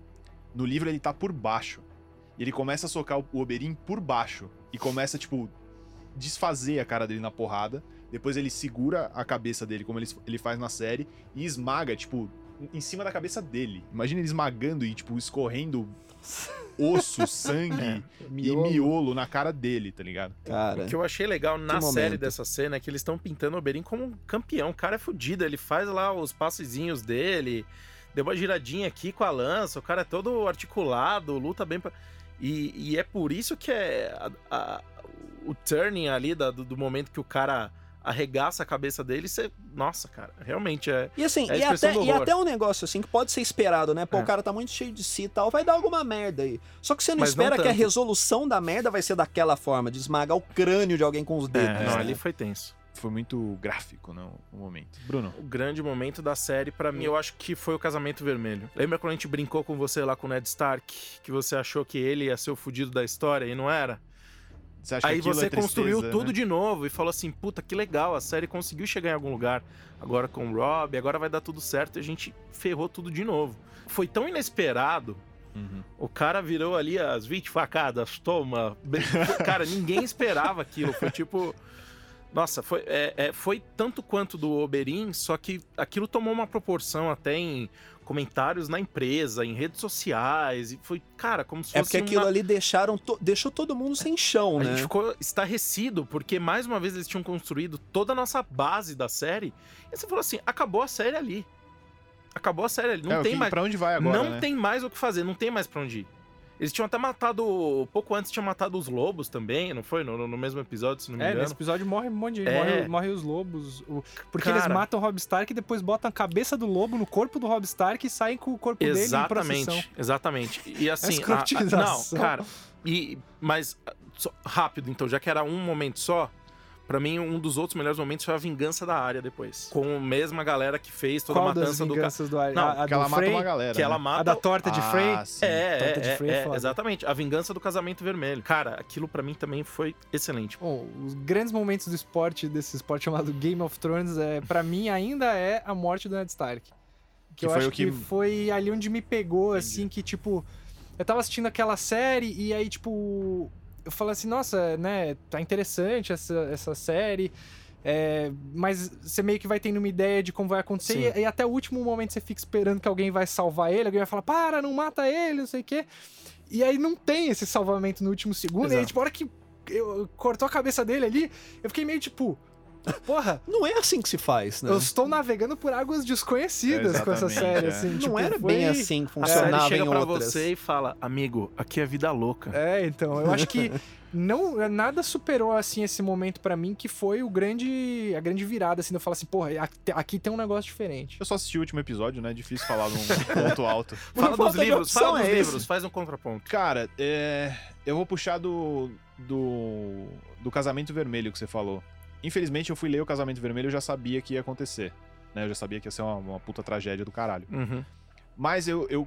No livro ele tá por baixo. E ele começa a socar o Oberyn por baixo. E começa, tipo, desfazer a cara dele na porrada. Depois ele segura a cabeça dele, como ele, ele faz na série, e esmaga, tipo, em cima da cabeça dele. Imagina ele esmagando e, tipo, escorrendo osso, sangue e miolo na cara dele, tá ligado? Cara, O que eu achei legal na momento. série dessa cena é que eles estão pintando o Oberyn como um campeão. O cara é fudido, ele faz lá os passezinhos dele, deu uma giradinha aqui com a lança, o cara é todo articulado, luta bem. Pra... E, e é por isso que é a- a- o turning ali da- do, do momento que o cara arregaça a cabeça dele, você. Nossa, cara, realmente é. E assim, É e, até, e até um negócio assim que pode ser esperado, né? Pô, É. o cara tá muito cheio de si e tal, vai dar alguma merda aí. Só que você não Mas não espera que a resolução da merda vai ser daquela forma, de esmagar o crânio de alguém com os dedos. não, né? ali foi tenso. Foi muito gráfico, né, o momento. Bruno. O grande momento da série, pra mim, eu acho que foi o casamento vermelho. Lembra quando a gente brincou com você lá com o Ned Stark? Que você achou que ele ia ser o fudido da história e não era? Você acha Aí que aquilo você é tristeza, construiu tudo né? de novo e falou assim: puta, que legal, a série conseguiu chegar em algum lugar. Agora com o Rob, agora vai dar tudo certo e a gente ferrou tudo de novo. Foi tão inesperado. Uhum. O cara virou ali as 20 facadas, toma. Cara, ninguém esperava aquilo. Foi tipo. Nossa, foi, é, é, foi tanto quanto do Oberyn, só que aquilo tomou uma proporção até em comentários na empresa, em redes sociais. E foi, cara, como se fosse. É porque aquilo uma... ali deixaram to- deixou todo mundo sem chão, A né? gente ficou estarrecido, porque mais uma vez eles tinham construído toda a nossa base da série. E você falou assim: acabou a série ali. Acabou a série ali. Não É, tem mais. Pra onde vai agora, não né? tem mais o que fazer, não tem mais pra onde ir. Eles tinham até matado. Pouco antes tinham matado os lobos também, não foi? No, no- mesmo episódio, se não me É, engano. nesse episódio morre um monte de. É. Morre, morre os lobos. o- Porque Cara. eles matam o Rob Stark e depois botam a cabeça do lobo no corpo do Rob Stark e saem com o corpo dele em procissão. Exatamente, exatamente. E assim. a- a- escrotização. não, cara. E, mas, só- rápido, então, já que era um momento só. Pra mim, um dos outros melhores momentos foi a vingança da área depois. Com a mesma galera que fez toda Qual a matança do cara. vinganças do Ari? Não, a, a Que ela do mata Frey, uma galera. Que ela né? mata. a da torta de Ah, Frey. sim. É, Torta de é, Frey é é, exatamente. A vingança do casamento vermelho. Cara, aquilo pra mim também foi excelente. Bom, os grandes momentos do esporte, desse esporte chamado Game of Thrones, é, para mim ainda é a morte do Ned Stark. Que, Que eu foi acho o que- que... foi ali onde me pegou, assim, que tipo. eu tava assistindo aquela série e aí, tipo, eu falei assim, nossa, né, tá interessante essa, essa série. é, mas você meio que vai tendo uma ideia de como vai acontecer, e, e até o último momento você fica esperando que alguém vai salvar ele, alguém vai falar, para, não mata ele, não sei o quê. E aí não tem esse salvamento no último segundo, e aí, Exato. tipo, a hora que eu, cortou a cabeça dele ali, eu fiquei meio tipo, porra, Não é assim que se faz, né? eu estou navegando por águas desconhecidas com essa série, é. assim. Não tipo, era foi- bem assim que A série funcionava chega em pra outras. você e fala, amigo, aqui é vida louca. É, então, eu acho que não nada superou assim esse momento pra mim que foi o grande a grande virada assim, de eu falar assim, porra, aqui, tem um negócio diferente. Eu só assisti o último episódio, né? Difícil falar num ponto alto. Fala dos livros, fala dos é esse. livros, faz um contraponto. Cara, é, eu vou puxar do, do, do Casamento Vermelho que você falou. Infelizmente, eu fui ler o Casamento Vermelho e eu já sabia que ia acontecer. Né? Eu já sabia que ia ser uma, uma puta tragédia do caralho. Uhum. Mas eu, eu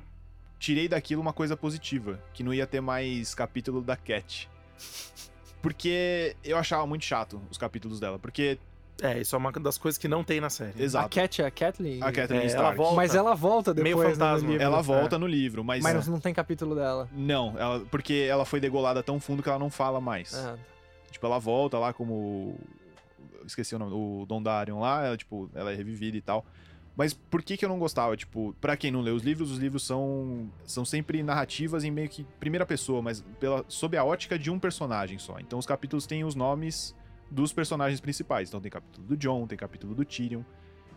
tirei daquilo uma coisa positiva, que não ia ter mais capítulo da Cat. Porque eu achava muito chato os capítulos dela. Porque, É, isso é uma das coisas que não tem na série. A exato, Cat, a Kathleen. a Kathleen É, ela Stark. volta. Mas ela volta Meio depois né, no fantasma. livro. Ela É. volta no livro, mas. Mas não tem capítulo dela. Não, ela, porque ela foi degolada tão fundo que ela não fala mais. Ah, Tipo, ela volta lá como. Esqueci o nome, o Dondarion lá, ela, tipo, ela é revivida e tal. Mas por que que eu não gostava? Tipo, pra quem não lê os livros, os livros são, são sempre narrativas em meio que primeira pessoa, mas pela, sob a ótica de um personagem só. Então os capítulos têm os nomes dos personagens principais. Então tem capítulo do John, tem capítulo do Tyrion,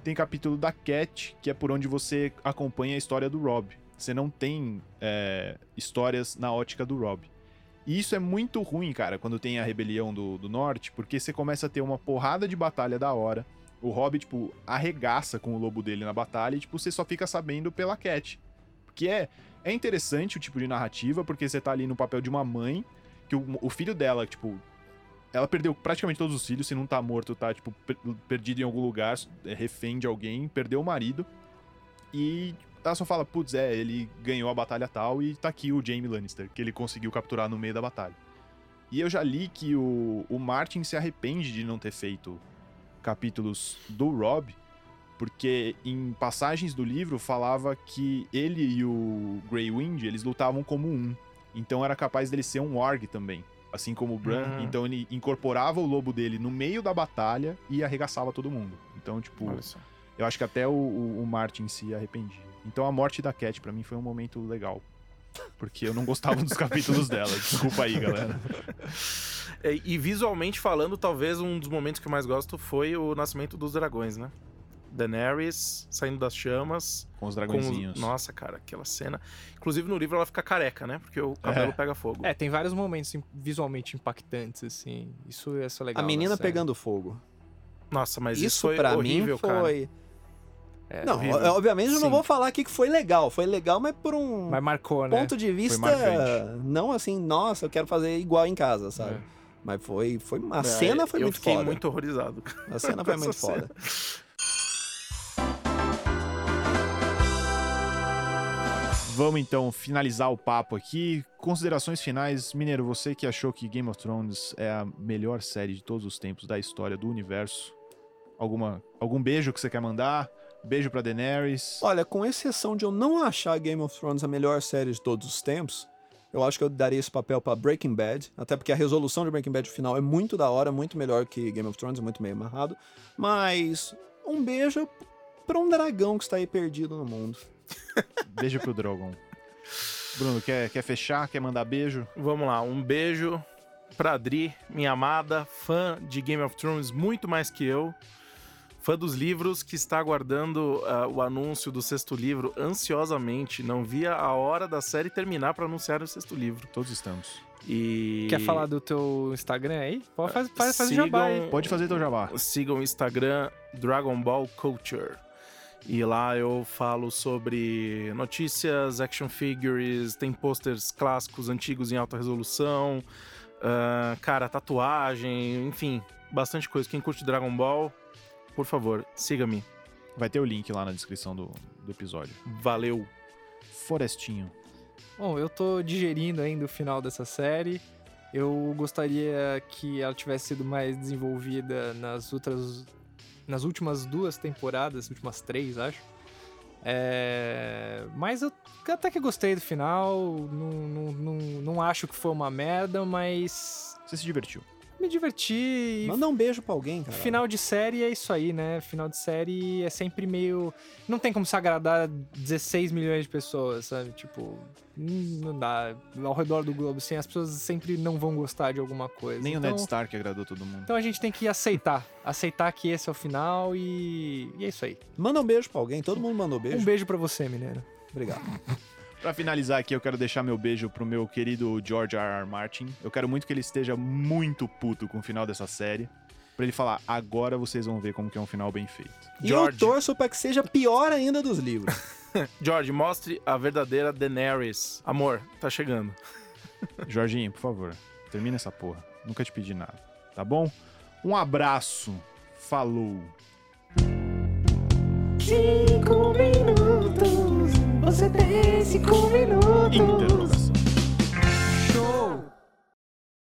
tem capítulo da Cat, que é por onde você acompanha a história do Rob. Você não tem é, histórias na ótica do Rob. E isso é muito ruim, cara, quando tem a rebelião do, do norte, porque você começa a ter uma porrada de batalha da hora. O Rob, tipo, arregaça com o lobo dele na batalha e, tipo, você só fica sabendo pela Cat. Porque é, é interessante o tipo de narrativa, porque você tá ali no papel de uma mãe, que o, o filho dela, tipo, ela perdeu praticamente todos os filhos, se não tá morto, tá, tipo, per- perdido em algum lugar, é refém de alguém, perdeu o marido. E ela só fala, putz, é, ele ganhou a batalha tal e tá aqui o Jaime Lannister, que ele conseguiu capturar no meio da batalha. E eu já li que o, o Martin se arrepende de não ter feito capítulos do Rob, porque em passagens do livro falava que ele e o Grey Wind, eles lutavam como um. Então era capaz dele ser um Warg também, assim como o Bran. Hum. Então ele incorporava o lobo dele no meio da batalha e arregaçava todo mundo. Então, tipo, eu acho que até o, o, o Martin se arrependia. Então a morte da Cat pra mim foi um momento legal. Porque eu não gostava dos capítulos dela. Desculpa aí, galera. É, E visualmente falando, talvez um dos momentos que eu mais gosto foi o nascimento dos dragões, né? Daenerys saindo das chamas. Com os Com os- dragõezinhos. Nossa, cara, aquela cena. Inclusive no livro ela fica careca, né? Porque o cabelo É. pega fogo. É, tem vários momentos visualmente impactantes, assim. Isso é só legal. A menina pegando fogo. Nossa, mas isso, isso foi pra horrível, mim cara. É, não, horrível. o- obviamente eu não Sim. vou falar aqui que foi legal. Foi legal, mas por um Mas marcou, né? ponto de vista. Não assim, nossa, eu quero fazer igual em casa, sabe? É. Mas foi. foi a É, cena foi eu muito fiquei foda. muito horrorizado. A cena foi muito foda. Vamos então finalizar o papo aqui. Considerações finais. Mineiro, você que achou que Game of Thrones é a melhor série de todos os tempos da história do universo. Alguma, algum beijo que você quer mandar? Beijo pra Daenerys. Olha, com exceção de eu não achar Game of Thrones a melhor série de todos os tempos, eu acho que eu daria esse papel pra Breaking Bad, até porque a resolução de Breaking Bad final é muito da hora, muito melhor que Game of Thrones, é muito meio amarrado. Mas um beijo pra um dragão que está aí perdido no mundo. Beijo pro Drogon. Bruno, quer, quer fechar? Quer mandar beijo? Vamos lá, um beijo pra Adri, minha amada, fã de Game of Thrones muito mais que eu. Fã dos livros que está aguardando ah, o anúncio do sexto livro ansiosamente. Não via a hora da série terminar pra anunciar o sexto livro. Todos estamos. E Quer falar do teu Instagram aí? Pode fazer, faz, faz o jabá aí. Sigam- Pode fazer teu jabá. sigam o Instagram Dragon Ball Culture. E lá eu falo sobre notícias, action figures, tem posters clássicos, antigos em alta resolução, ah, cara, tatuagem, enfim, bastante coisa. Quem curte Dragon Ball, por favor, siga-me. Vai ter o link lá na descrição do, do episódio. Valeu! Forestinho. Bom, eu tô digerindo ainda o final dessa série. Eu gostaria que ela tivesse sido mais desenvolvida nas outras. nas últimas duas temporadas, últimas três, acho. É, Mas eu até que gostei do final. Não, não, não, não acho que foi uma merda, mas Você se divertiu. Me diverti. e Manda um beijo pra alguém, cara. Final de série é isso aí, né? Final de série é sempre meio. Não tem como se agradar 16 milhões de pessoas, sabe? Tipo, hum, não dá. Ao redor do globo, assim, as pessoas sempre não vão gostar de alguma coisa. Nem o então, Ned Stark agradou todo mundo. Então a gente tem que aceitar. Aceitar que esse é o final e, e é isso aí. Manda um beijo pra alguém. Todo mundo mandou beijo. Um beijo pra você, mineiro. Obrigado. Pra finalizar aqui, eu quero deixar meu beijo pro meu querido George R. R. Martin. Eu quero muito que ele esteja muito puto com o final dessa série. Pra ele falar, agora vocês vão ver como que é um final bem feito. E eu George. torço pra que seja pior ainda dos livros. George, mostre a verdadeira Daenerys. Amor, tá chegando. Jorginho, por favor, termina essa porra. Nunca te pedi nada, tá bom? Um abraço. Falou. Cinco minutos, você tem cinco minutos. Interrogação.